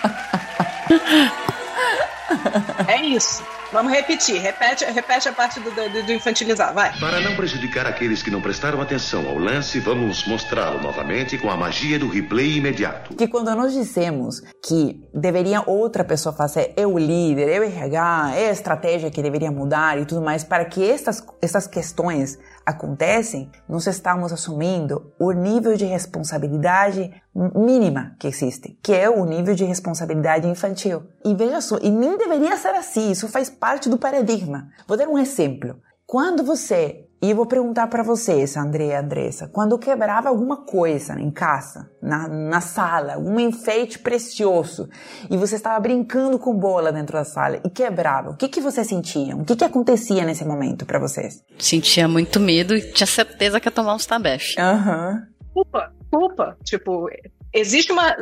é isso. Vamos repetir. Repete, repete a parte do, do, do, infantilizar, vai. Para não prejudicar aqueles que não prestaram atenção ao lance, vamos mostrá-lo novamente com a magia do replay imediato. Que quando nós dissemos que deveria outra pessoa fazer, eu líder, eu RH, é a estratégia que deveria mudar e tudo mais, para que estas, essas questões acontecem, nós estamos assumindo o nível de responsabilidade mínima que existe, que é o nível de responsabilidade infantil. E veja só, e nem deveria ser assim, isso faz parte do paradigma. Vou dar um exemplo. Quando você e eu vou perguntar para vocês, André e Andressa, quando quebrava alguma coisa em casa, na, na sala, um enfeite precioso, e você estava brincando com bola dentro da sala e quebrava, o que que você sentia? O que que acontecia nesse momento para vocês? Sentia muito medo e tinha certeza que ia tomar uns tabefes. Aham. Uhum. Culpa, culpa. Tipo, existe uma,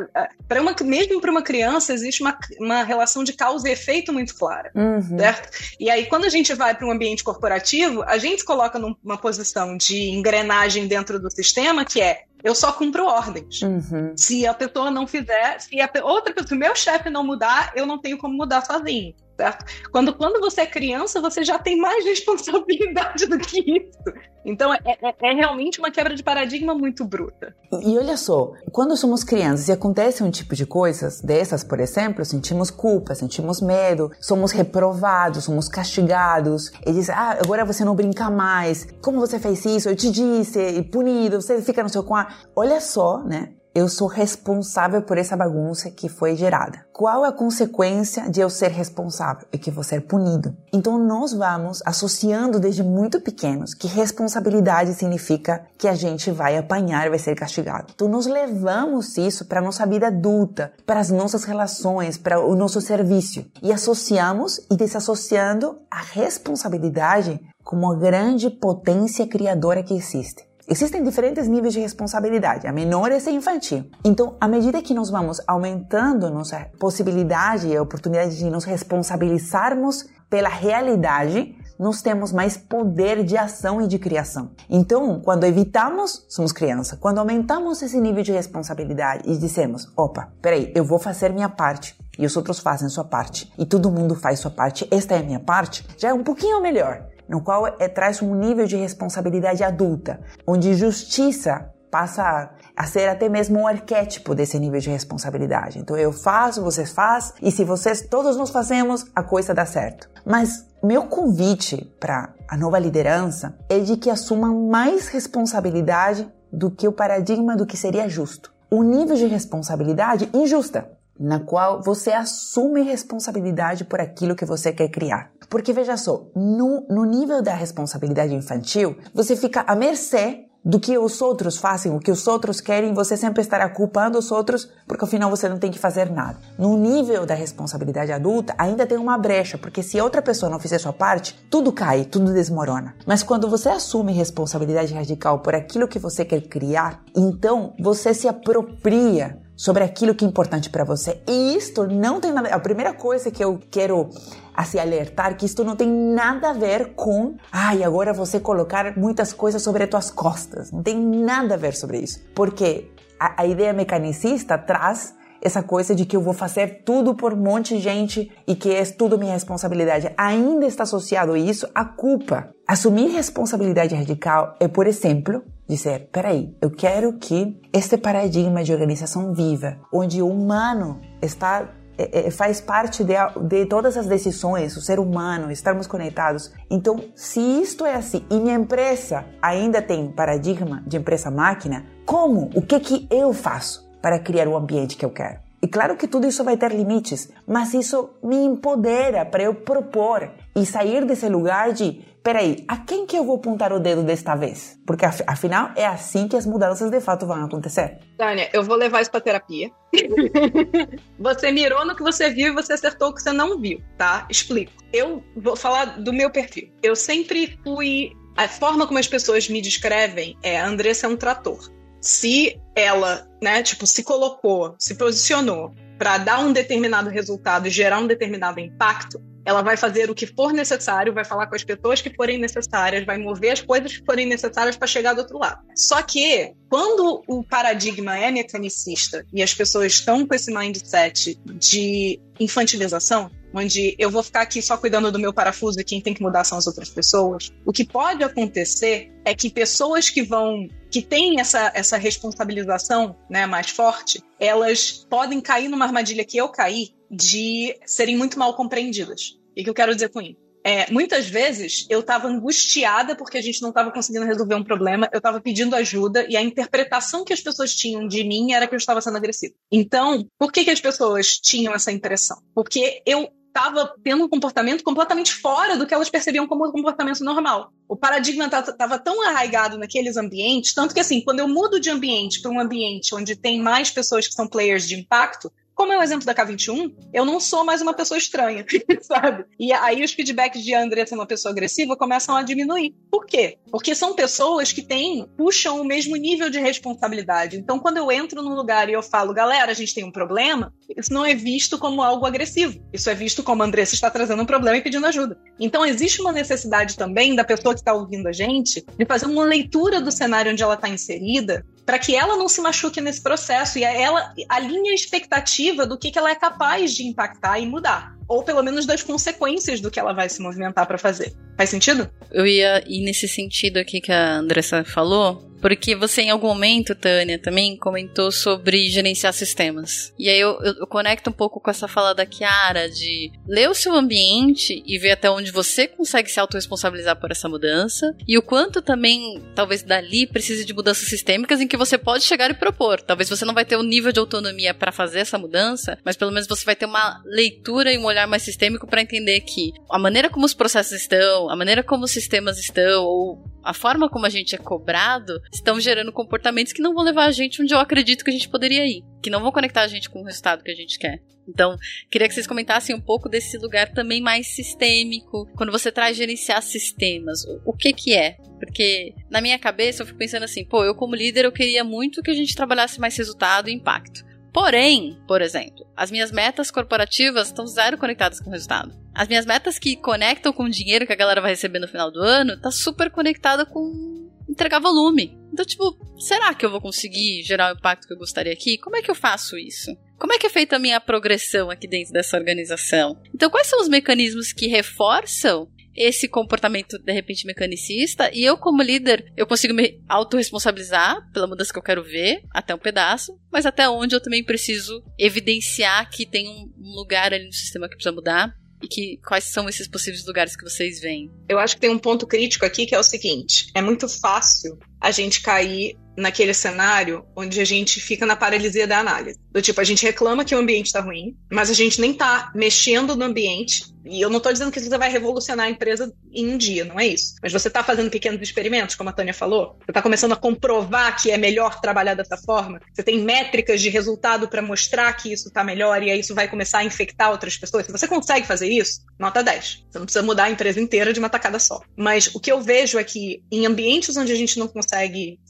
para uma mesmo para uma criança existe uma, uma relação de causa e efeito muito clara, uhum. certo? E aí quando a gente vai para um ambiente corporativo, a gente se coloca numa posição de engrenagem dentro do sistema que é eu só cumpro ordens. Uhum. Se a pessoa não fizer, se a outra pessoa, se o meu chefe não mudar, eu não tenho como mudar sozinho certo? Quando, quando você é criança, você já tem mais responsabilidade do que isso. Então, é, é, é realmente uma quebra de paradigma muito bruta. E, e, olha só, quando somos crianças e acontece um tipo de coisas dessas, por exemplo, sentimos culpa, sentimos medo, somos reprovados, somos castigados, e diz, ah, agora você não brinca mais, como você fez isso? Eu te disse, e punido, você fica no seu quarto. Olha só, né? Eu sou responsável por essa bagunça que foi gerada. Qual é a consequência de eu ser responsável? É que vou ser punido. Então nós vamos associando desde muito pequenos que responsabilidade significa que a gente vai apanhar vai ser castigado. Então nós levamos isso para nossa vida adulta, para as nossas relações, para o nosso serviço e associamos e desassociando a responsabilidade como a grande potência criadora que existe. Existem diferentes níveis de responsabilidade, a menor é ser infantil. Então, à medida que nós vamos aumentando nossa possibilidade e oportunidade de nos responsabilizarmos pela realidade, nós temos mais poder de ação e de criação. Então, quando evitamos, somos criança. Quando aumentamos esse nível de responsabilidade e dizemos, opa, peraí, eu vou fazer minha parte e os outros fazem sua parte e todo mundo faz sua parte, esta é a minha parte, já é um pouquinho melhor no qual é, traz um nível de responsabilidade adulta, onde justiça passa a ser até mesmo um arquétipo desse nível de responsabilidade. Então eu faço, vocês fazem, e se vocês todos nós fazemos, a coisa dá certo. Mas meu convite para a nova liderança é de que assuma mais responsabilidade do que o paradigma do que seria justo. Um nível de responsabilidade injusta, na qual você assume responsabilidade por aquilo que você quer criar. Porque veja só, no, no nível da responsabilidade infantil, você fica à mercê do que os outros fazem, o que os outros querem, você sempre estará culpando os outros, porque afinal você não tem que fazer nada. No nível da responsabilidade adulta, ainda tem uma brecha, porque se outra pessoa não fizer sua parte, tudo cai, tudo desmorona. Mas quando você assume responsabilidade radical por aquilo que você quer criar, então você se apropria sobre aquilo que é importante para você. E isto não tem nada. A primeira coisa que eu quero assim alertar que isto não tem nada a ver com, ai, agora você colocar muitas coisas sobre as tuas costas. Não tem nada a ver sobre isso, porque a, a ideia mecanicista traz essa coisa de que eu vou fazer tudo por um monte de gente e que é tudo minha responsabilidade. Ainda está associado isso à culpa. Assumir responsabilidade radical é, por exemplo, dizer: peraí, eu quero que este paradigma de organização viva, onde o humano está é, é, faz parte de, de, todas as decisões, o ser humano, estarmos conectados. Então, se isto é assim e minha empresa ainda tem paradigma de empresa-máquina, como? O que que eu faço para criar o ambiente que eu quero? E claro que tudo isso vai ter limites, mas isso me empodera para eu propor e sair desse lugar de peraí, a quem que eu vou apontar o dedo desta vez? Porque afinal é assim que as mudanças de fato vão acontecer. Tânia, eu vou levar isso pra terapia. você mirou no que você viu e você acertou o que você não viu, tá? Explico. Eu vou falar do meu perfil. Eu sempre fui. A forma como as pessoas me descrevem é a Andressa é um trator. Se ela, né, tipo, se colocou, se posicionou para dar um determinado resultado e gerar um determinado impacto, ela vai fazer o que for necessário, vai falar com as pessoas que forem necessárias, vai mover as coisas que forem necessárias para chegar do outro lado. Só que, quando o paradigma é mecanicista e as pessoas estão com esse mindset de infantilização, onde eu vou ficar aqui só cuidando do meu parafuso e quem tem que mudar são as outras pessoas, o que pode acontecer é que pessoas que vão que têm essa, essa responsabilização né, mais forte, elas podem cair numa armadilha que eu caí, de serem muito mal compreendidas. O que eu quero dizer com isso? É, muitas vezes eu estava angustiada porque a gente não estava conseguindo resolver um problema, eu estava pedindo ajuda e a interpretação que as pessoas tinham de mim era que eu estava sendo agressiva. Então, por que, que as pessoas tinham essa impressão? Porque eu estava tendo um comportamento completamente fora do que elas percebiam como um comportamento normal. O paradigma estava tão arraigado naqueles ambientes, tanto que assim, quando eu mudo de ambiente para um ambiente onde tem mais pessoas que são players de impacto, como é o exemplo da K21, eu não sou mais uma pessoa estranha, sabe? E aí os feedbacks de André ser uma pessoa agressiva começam a diminuir. Por quê? Porque são pessoas que têm, puxam o mesmo nível de responsabilidade. Então, quando eu entro num lugar e eu falo, galera, a gente tem um problema, isso não é visto como algo agressivo. Isso é visto como Andressa está trazendo um problema e pedindo ajuda. Então, existe uma necessidade também da pessoa que está ouvindo a gente de fazer uma leitura do cenário onde ela está inserida para que ela não se machuque nesse processo e ela alinhe a expectativa do que, que ela é capaz de impactar e mudar. Ou pelo menos das consequências do que ela vai se movimentar para fazer. Faz sentido? Eu ia ir nesse sentido aqui que a Andressa falou, porque você, em algum momento, Tânia, também comentou sobre gerenciar sistemas. E aí eu, eu, eu, conecto um pouco com essa fala da Kiara de ler o seu ambiente e ver até onde você consegue se autorresponsabilizar por essa mudança. E o quanto também, talvez dali, precise de mudanças sistêmicas em que você pode chegar e propor. Talvez você não vai ter o um nível de autonomia para fazer essa mudança, mas pelo menos você vai ter uma leitura e um olhar mais sistêmico para entender que a maneira como os processos estão, a maneira como os sistemas estão, ou a forma como a gente é cobrado, estão gerando comportamentos que não vão levar a gente onde eu acredito que a gente poderia ir, que não vão conectar a gente com o resultado que a gente quer. Então, queria que vocês comentassem um pouco desse lugar também mais sistêmico, quando você traz gerenciar sistemas, o que que é? Porque na minha cabeça eu fico pensando assim, pô, eu como líder eu queria muito que a gente trabalhasse mais resultado e impacto. Porém, por exemplo, as minhas metas corporativas estão zero conectadas com o resultado. As minhas metas que conectam com o dinheiro que a galera vai receber no final do ano tá super conectada com entregar volume. Então, tipo, será que eu vou conseguir gerar o impacto que eu gostaria aqui? Como é que eu faço isso? Como é que é feita a minha progressão aqui dentro dessa organização? Então, quais são os mecanismos que reforçam esse comportamento de repente mecanicista e eu como líder eu consigo me autorresponsabilizar pela mudança que eu quero ver até um pedaço, mas até onde eu também preciso evidenciar que tem um lugar ali no sistema que precisa mudar que quais são esses possíveis lugares que vocês veem? Eu acho que tem um ponto crítico aqui que é o seguinte: é muito fácil a gente cair naquele cenário onde a gente fica na paralisia da análise. Do tipo, a gente reclama que o ambiente está ruim, mas a gente nem está mexendo no ambiente. E eu não estou dizendo que você vai revolucionar a empresa em um dia, não é isso. Mas você está fazendo pequenos experimentos, como a Tânia falou. Você está começando a comprovar que é melhor trabalhar dessa forma. Você tem métricas de resultado para mostrar que isso está melhor e aí isso vai começar a infectar outras pessoas. Se você consegue fazer isso, nota 10. Você não precisa mudar a empresa inteira de uma tacada só. Mas o que eu vejo é que em ambientes onde a gente não consegue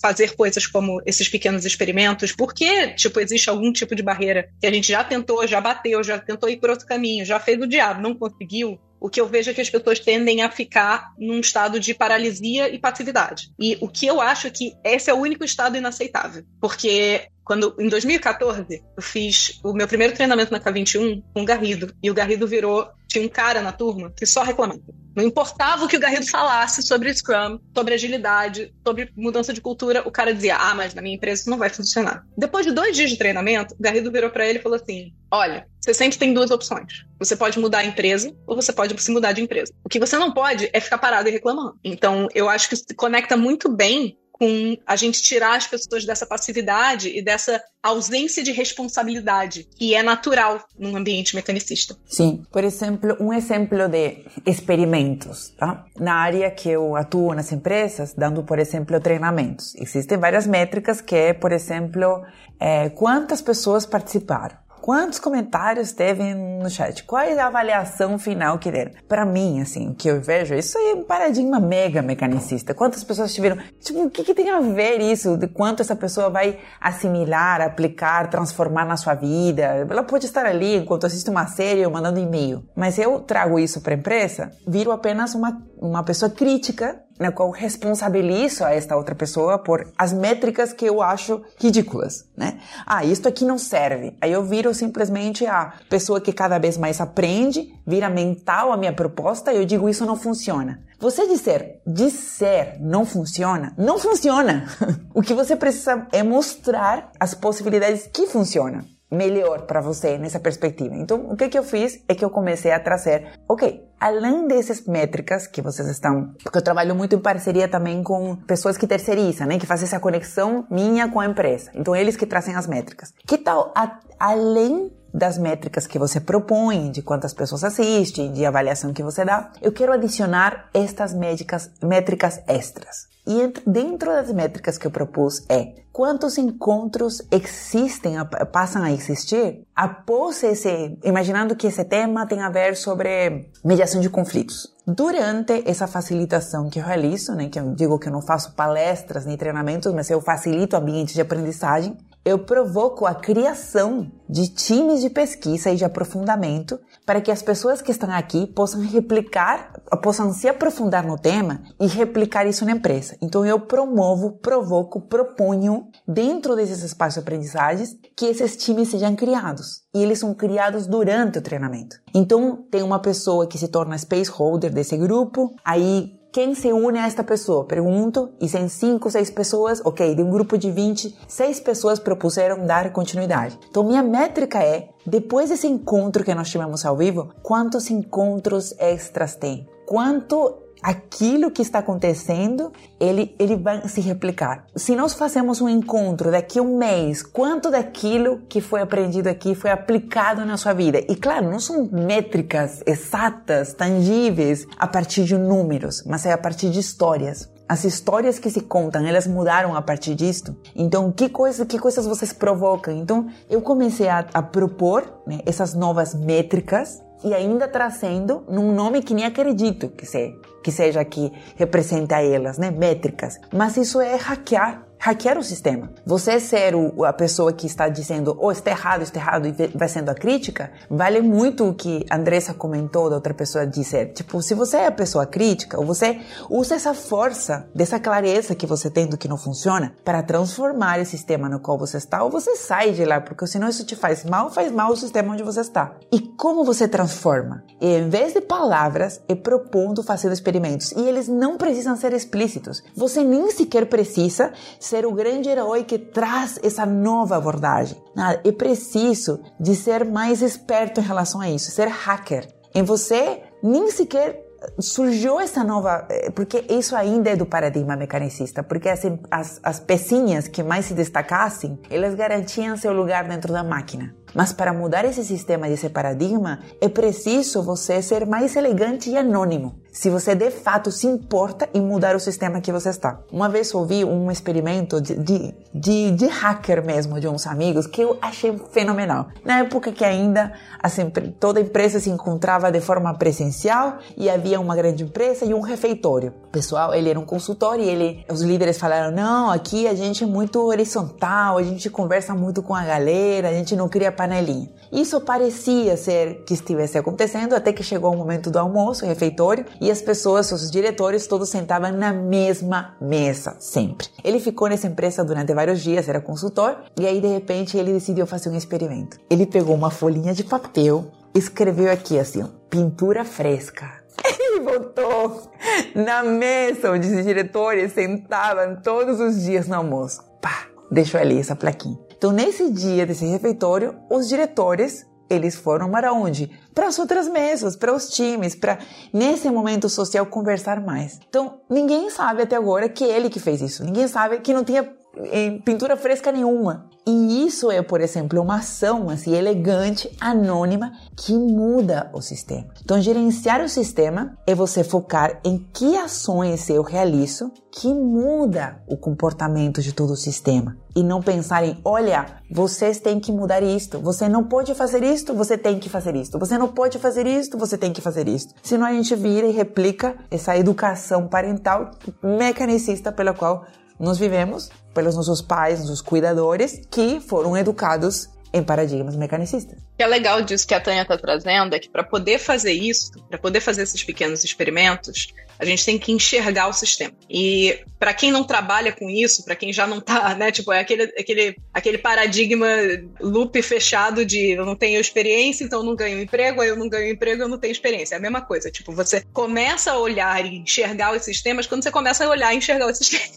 fazer coisas como esses pequenos experimentos, porque, tipo, existe algum tipo de barreira que a gente já tentou, já bateu, já tentou ir por outro caminho, já fez o diabo, não conseguiu, o que eu vejo é que as pessoas tendem a ficar num estado de paralisia e passividade. E o que eu acho que esse é o único estado inaceitável. Porque quando, em 2014, eu fiz o meu primeiro treinamento na K21 com o Garrido. E o Garrido virou. Tinha um cara na turma que só reclamava. Não importava o que o Garrido falasse sobre Scrum, sobre agilidade, sobre mudança de cultura, o cara dizia: Ah, mas na minha empresa isso não vai funcionar. Depois de dois dias de treinamento, o Garrido virou para ele e falou assim: Olha, você sempre tem duas opções. Você pode mudar a empresa ou você pode se mudar de empresa. O que você não pode é ficar parado e reclamando. Então, eu acho que se conecta muito bem com a gente tirar as pessoas dessa passividade e dessa ausência de responsabilidade que é natural num ambiente mecanicista. Sim, por exemplo, um exemplo de experimentos, tá? Na área que eu atuo nas empresas, dando, por exemplo, treinamentos. Existem várias métricas que é, por exemplo, é, quantas pessoas participaram. Quantos comentários teve no chat? Qual é a avaliação final que deram? Para mim, assim, o que eu vejo, isso aí é um paradigma mega mecanicista. Quantas pessoas tiveram? Tipo, o que, que tem a ver isso? De quanto essa pessoa vai assimilar, aplicar, transformar na sua vida? Ela pode estar ali enquanto assiste uma série ou mandando e-mail. Mas eu trago isso para a empresa, viro apenas uma, uma pessoa crítica na qual responsabilizo a esta outra pessoa por as métricas que eu acho ridículas, né? Ah, isto aqui não serve. Aí eu viro simplesmente a pessoa que cada vez mais aprende, vira mental a minha proposta e eu digo isso não funciona. Você dizer, dizer não funciona, não funciona. o que você precisa é mostrar as possibilidades que funcionam melhor para você nessa perspectiva. Então, o que, que eu fiz é que eu comecei a trazer, ok, além dessas métricas que vocês estão, porque eu trabalho muito em parceria também com pessoas que terceirizam, né, que fazem essa conexão minha com a empresa. Então, eles que trazem as métricas. Que tal, a, além das métricas que você propõe, de quantas pessoas assistem, de avaliação que você dá, eu quero adicionar estas métricas, métricas extras. E dentro das métricas que eu propus é quantos encontros existem, passam a existir após esse, imaginando que esse tema tem a ver sobre mediação de conflitos. Durante essa facilitação que eu realizo, né, que eu digo que eu não faço palestras nem treinamentos, mas eu facilito ambientes de aprendizagem, eu provoco a criação de times de pesquisa e de aprofundamento para que as pessoas que estão aqui possam replicar, possam se aprofundar no tema e replicar isso na empresa. Então eu promovo, provoco, proponho dentro desses espaços de aprendizagens que esses times sejam criados. E eles são criados durante o treinamento. Então tem uma pessoa que se torna space holder desse grupo, aí quem se une a esta pessoa? Pergunto, e sem cinco, seis pessoas, ok, de um grupo de 20, seis pessoas propuseram dar continuidade. Então, minha métrica é, depois desse encontro que nós tivemos ao vivo, quantos encontros extras tem? Quanto aquilo que está acontecendo, ele, ele vai se replicar. Se nós fazemos um encontro daqui a um mês, quanto daquilo que foi aprendido aqui foi aplicado na sua vida? E claro, não são métricas exatas, tangíveis, a partir de números, mas é a partir de histórias. As histórias que se contam, elas mudaram a partir disto. Então, que, coisa, que coisas vocês provocam? Então, eu comecei a, a propor né, essas novas métricas e ainda trazendo num nome que nem acredito que, se, que seja que representa elas, né? Métricas. Mas isso é hackear hackear o sistema. Você ser o, a pessoa que está dizendo, oh, está errado, está errado, e vai sendo a crítica, vale muito o que a Andressa comentou da outra pessoa dizer. Tipo, se você é a pessoa crítica, ou você usa essa força, dessa clareza que você tem do que não funciona, para transformar o sistema no qual você está, ou você sai de lá, porque senão isso te faz mal, faz mal o sistema onde você está. E como você transforma? E, em vez de palavras, é propondo fazendo experimentos. E eles não precisam ser explícitos. Você nem sequer precisa ser o grande herói que traz essa nova abordagem. Nada, é preciso de ser mais esperto em relação a isso, ser hacker. Em você nem sequer surgiu essa nova, eh, porque isso ainda é do paradigma mecanicista, porque as, as, as pecinhas que mais se destacassem, elas garantiam seu lugar dentro da máquina. Mas para mudar esse sistema e esse paradigma, é preciso você ser mais elegante e anônimo. Se você de fato se importa em mudar o sistema que você está. Uma vez ouvi um experimento de, de, de, de hacker mesmo, de uns amigos, que eu achei fenomenal. Na época que ainda assim, toda empresa se encontrava de forma presencial e havia uma grande empresa e um refeitório. O pessoal, ele era um consultor e ele, os líderes falaram, não, aqui a gente é muito horizontal, a gente conversa muito com a galera, a gente não cria panelinha. Isso parecia ser que estivesse acontecendo até que chegou o momento do almoço, refeitório, e as pessoas, os diretores, todos sentavam na mesma mesa, sempre. Ele ficou nessa empresa durante vários dias, era consultor, e aí de repente ele decidiu fazer um experimento. Ele pegou uma folhinha de papel, escreveu aqui assim, pintura fresca. Botou na mesa onde os diretores sentavam todos os dias no almoço. Pá, deixou ali essa plaquinha. Então, nesse dia desse refeitório, os diretores eles foram para onde? Para as outras mesas, para os times, para nesse momento social conversar mais. Então, ninguém sabe até agora que ele que fez isso. Ninguém sabe que não tinha pintura fresca nenhuma. E isso é, por exemplo, uma ação assim elegante, anônima, que muda o sistema. Então, gerenciar o sistema é você focar em que ações eu realizo que muda o comportamento de todo o sistema. E não pensar em, olha, vocês têm que mudar isto, você não pode fazer isto, você tem que fazer isto, você não pode fazer isto, você tem que fazer isto. Senão a gente vira e replica essa educação parental mecanicista pela qual nós vivemos pelos nossos pais, nossos cuidadores, que foram educados em paradigmas mecanicistas. O que é legal disso que a Tânia está trazendo é que para poder fazer isso, para poder fazer esses pequenos experimentos, a gente tem que enxergar o sistema. E para quem não trabalha com isso, para quem já não tá, né, tipo, é aquele, aquele, aquele paradigma loop fechado de eu não tenho experiência, então eu não ganho emprego, aí eu não ganho emprego, eu não tenho experiência. É a mesma coisa. Tipo, você começa a olhar e enxergar os sistemas quando você começa a olhar e enxergar os sistemas.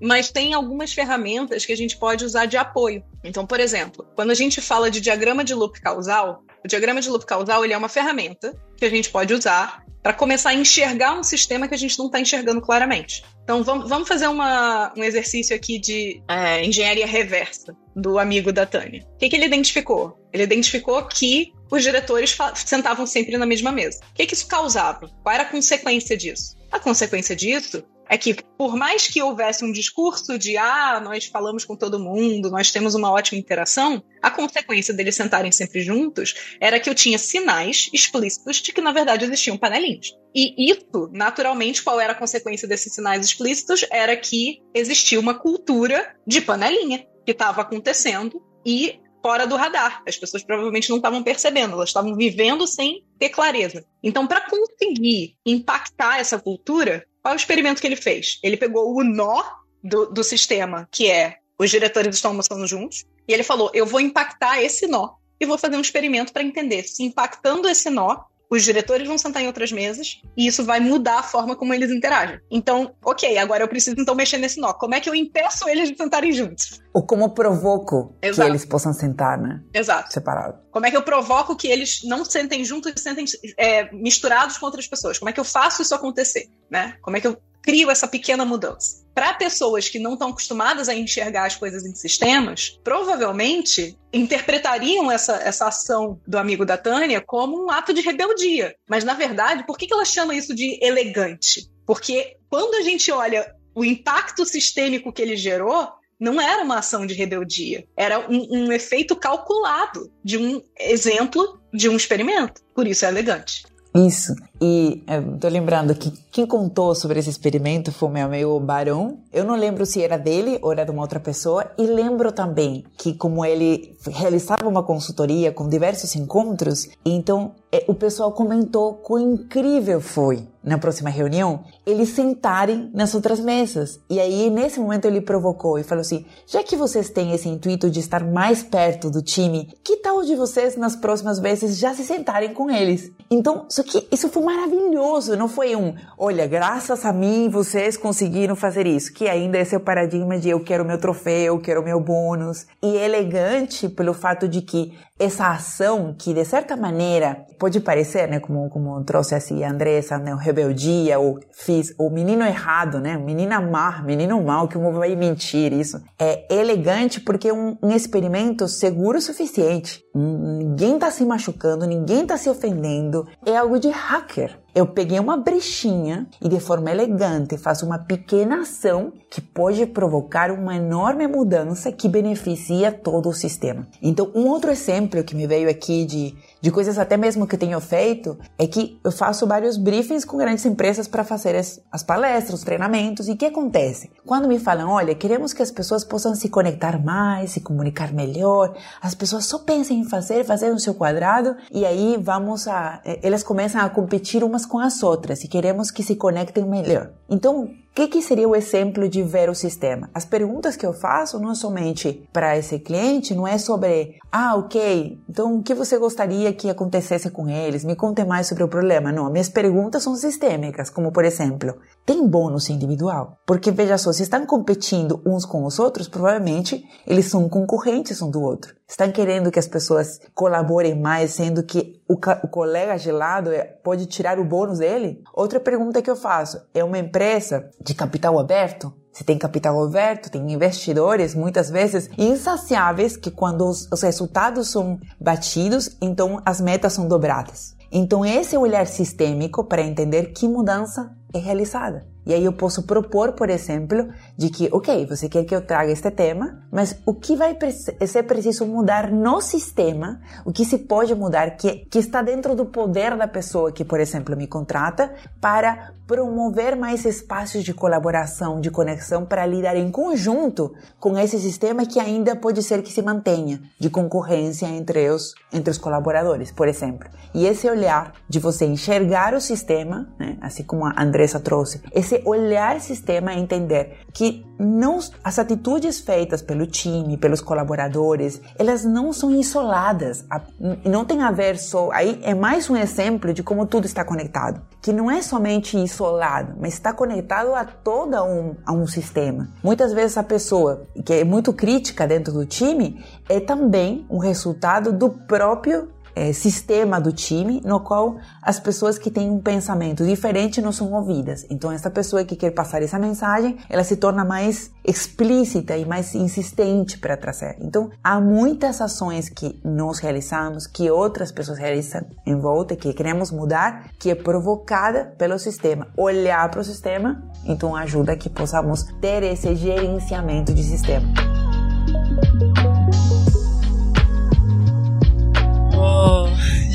Mas tem algumas ferramentas que a gente pode usar de apoio. Então, por exemplo, quando a gente fala de diagrama de loop causal, o diagrama de loop causal ele é uma ferramenta que a gente pode usar para começar a enxergar um sistema que a gente não está enxergando claramente. Então vamos, vamos fazer uma, um exercício aqui de é, engenharia reversa do amigo da Tânia. O que, que ele identificou? Ele identificou que os diretores sentavam sempre na mesma mesa. O que, que isso causava? Qual era a consequência disso? A consequência disso é que, por mais que houvesse um discurso de ah, nós falamos com todo mundo, nós temos uma ótima interação, a consequência deles sentarem sempre juntos era que eu tinha sinais explícitos de que, na verdade, existiam panelinhas. E isso, naturalmente, qual era a consequência desses sinais explícitos? Era que existia uma cultura de panelinha que estava acontecendo e fora do radar. As pessoas provavelmente não estavam percebendo, elas estavam vivendo sem ter clareza. Então, para conseguir impactar essa cultura, qual é o experimento que ele fez? Ele pegou o nó do, do sistema, que é os diretores estão almoçando juntos, e ele falou: eu vou impactar esse nó e vou fazer um experimento para entender se impactando esse nó os diretores vão sentar em outras mesas e isso vai mudar a forma como eles interagem. Então, ok, agora eu preciso então mexer nesse nó. Como é que eu impeço eles de sentarem juntos? Ou como provoco Exato. que eles possam sentar, né? Exato. Separado. Como é que eu provoco que eles não sentem juntos e sentem é, misturados com outras pessoas? Como é que eu faço isso acontecer? Né? Como é que eu crio essa pequena mudança? Para pessoas que não estão acostumadas a enxergar as coisas em sistemas, provavelmente interpretariam essa, essa ação do amigo da Tânia como um ato de rebeldia. Mas, na verdade, por que, que ela chama isso de elegante? Porque quando a gente olha o impacto sistêmico que ele gerou, não era uma ação de rebeldia, era um, um, efeito calculado de um exemplo de um experimento. Por isso é elegante. Isso. E eu tô lembrando que quem contou sobre esse experimento foi meu amigo Barão. Eu não lembro se era dele ou era de uma outra pessoa. E lembro também que, como ele realizava uma consultoria com diversos encontros, então é, o pessoal comentou quão incrível foi na próxima reunião eles sentarem nas outras mesas. E aí, nesse momento, ele provocou e falou assim: já que vocês têm esse intuito de estar mais perto do time, que tal de vocês nas próximas vezes já se sentarem com eles? Então, só que isso foi maravilhoso, não foi um, olha, graças a mim vocês conseguiram fazer isso, que ainda é o paradigma de eu quero meu troféu, eu quero meu bônus. E elegante pelo fato de que essa ação que de certa maneira pode parecer, né, como como trouxe assim a Andressa, né, rebeldia, ou fiz o menino errado, né, menina má, menino mal, que vai mentir isso. É elegante porque é um, um experimento seguro o suficiente. Ninguém tá se machucando, ninguém tá se ofendendo. É algo de hacker. Eu peguei uma brechinha e de forma elegante faço uma pequena ação que pode provocar uma enorme mudança que beneficia todo o sistema. Então, um outro exemplo que me veio aqui de, de coisas até mesmo que tenho feito é que eu faço vários briefings com grandes empresas para fazer as, as palestras, os treinamentos. E o que acontece? Quando me falam, olha, queremos que as pessoas possam se conectar mais, se comunicar melhor, as pessoas só pensem em fazer, fazer no seu quadrado e aí vamos a. Eh, elas começam a competir umas com as outras e queremos que se conectem melhor. Então, que, que seria o exemplo de ver o sistema? As perguntas que eu faço não somente para esse cliente, não é sobre, ah, ok, então o que você gostaria que acontecesse com eles? Me conte mais sobre o problema. Não, minhas perguntas são sistêmicas, como por exemplo, tem bônus individual? Porque veja só, se estão competindo uns com os outros, provavelmente eles são concorrentes um do outro. Estão querendo que as pessoas colaborem mais, sendo que o, o colega gelado é, pode tirar o bônus dele? Outra pergunta que eu faço, é uma empresa de capital aberto? Se tem capital aberto, tem investidores muitas vezes insaciáveis que quando os, os resultados são batidos, então as metas são dobradas. Então esse é olhar sistêmico para entender que mudança é realizada. E aí eu posso propor, por exemplo, de que, ok, você quer que eu traga este tema, mas o que vai ser preciso mudar no sistema, o que se pode mudar, que, que está dentro do poder da pessoa que, por exemplo, me contrata, para promover mais espaços de colaboração, de conexão, para lidar em conjunto com esse sistema que ainda pode ser que se mantenha, de concorrência entre os, entre os colaboradores, por exemplo. E esse olhar de você enxergar o sistema, né, assim como a Andressa trouxe, esse olhar sistema e entender que não, as atitudes feitas pelo time, pelos colaboradores, elas não são isoladas. Não tem a ver só. Aí é mais um exemplo de como tudo está conectado. Que não é somente isolado, mas está conectado a todo um, a um sistema. Muitas vezes a pessoa que é muito crítica dentro do time é também um resultado do próprio é, sistema do time no qual as pessoas que têm um pensamento diferente não são ouvidas. Então essa pessoa que quer passar essa mensagem, ela se torna mais explícita e mais insistente para trazer. Então há muitas ações que nós realizamos, que outras pessoas realizam em volta, que queremos mudar, que é provocada pelo sistema. Olhar para o sistema, então ajuda que possamos ter esse gerenciamento de sistema.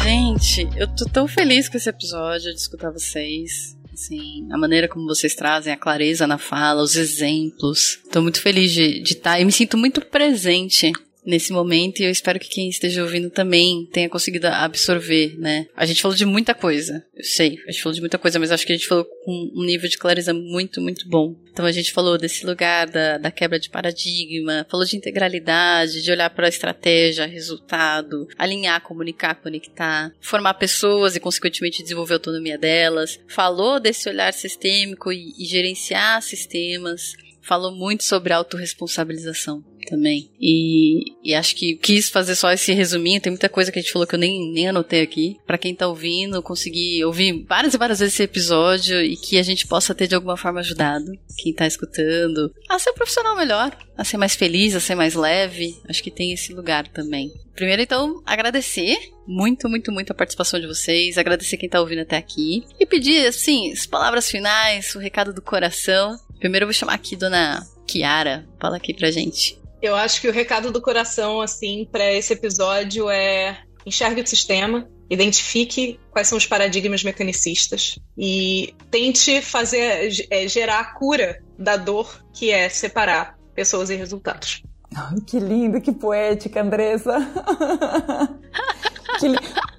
Gente, eu tô tão feliz com esse episódio de escutar vocês. Assim, a maneira como vocês trazem a clareza na fala, os exemplos. Tô muito feliz de estar tá, e me sinto muito presente nesse momento e eu espero que quem esteja ouvindo também tenha conseguido absorver, né? A gente falou de muita coisa, eu sei, a gente falou de muita coisa, mas acho que a gente falou com um nível de clareza muito, muito bom. Então a gente falou desse lugar da, da quebra de paradigma, falou de integralidade, de olhar para a estratégia, resultado, alinhar, comunicar, conectar, formar pessoas e consequentemente desenvolver a autonomia delas. Falou desse olhar sistêmico e, e gerenciar sistemas falou muito sobre autorresponsabilização também. E, e, acho que quis fazer só esse resuminho. Tem muita coisa que a gente falou que eu nem, nem anotei aqui. para quem tá ouvindo, conseguir ouvir várias e várias vezes esse episódio e que a gente possa ter de alguma forma ajudado quem tá escutando a ser um profissional melhor, a ser mais feliz, a ser mais leve. Acho que tem esse lugar também. Primeiro, então, agradecer muito, muito, muito a participação de vocês, agradecer quem tá ouvindo até aqui e pedir, assim, as palavras finais, o recado do coração Primeiro eu vou chamar aqui Dona Kiara. Fala aqui pra gente. Eu acho que o recado do coração, assim, para esse episódio é enxergue o sistema, identifique quais são os paradigmas mecanicistas e tente fazer é, gerar a cura da dor que é separar pessoas e resultados. Ai, que lindo, que poética, Andressa. que li...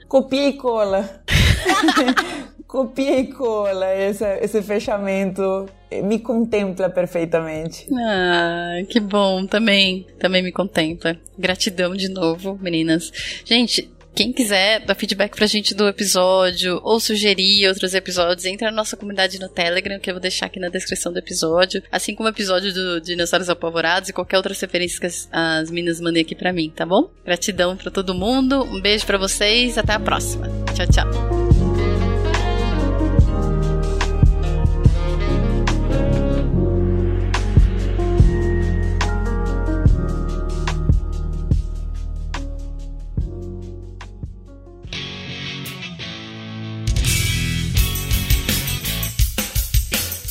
Copia e cola. Copia e cola esse, esse fechamento. Me contempla perfeitamente. Ah, que bom. Também, também me contempla. Gratidão de novo, meninas. Gente, quem quiser dar feedback pra gente do episódio ou sugerir outros episódios, entra na nossa comunidade no Telegram, que eu vou deixar aqui na descrição do episódio. Assim como o episódio do Dinossauros Apavorados e qualquer outra referência que as, as meninas mandem aqui pra mim, tá bom? Gratidão pra todo mundo, um beijo para vocês, até a próxima. Tchau, tchau.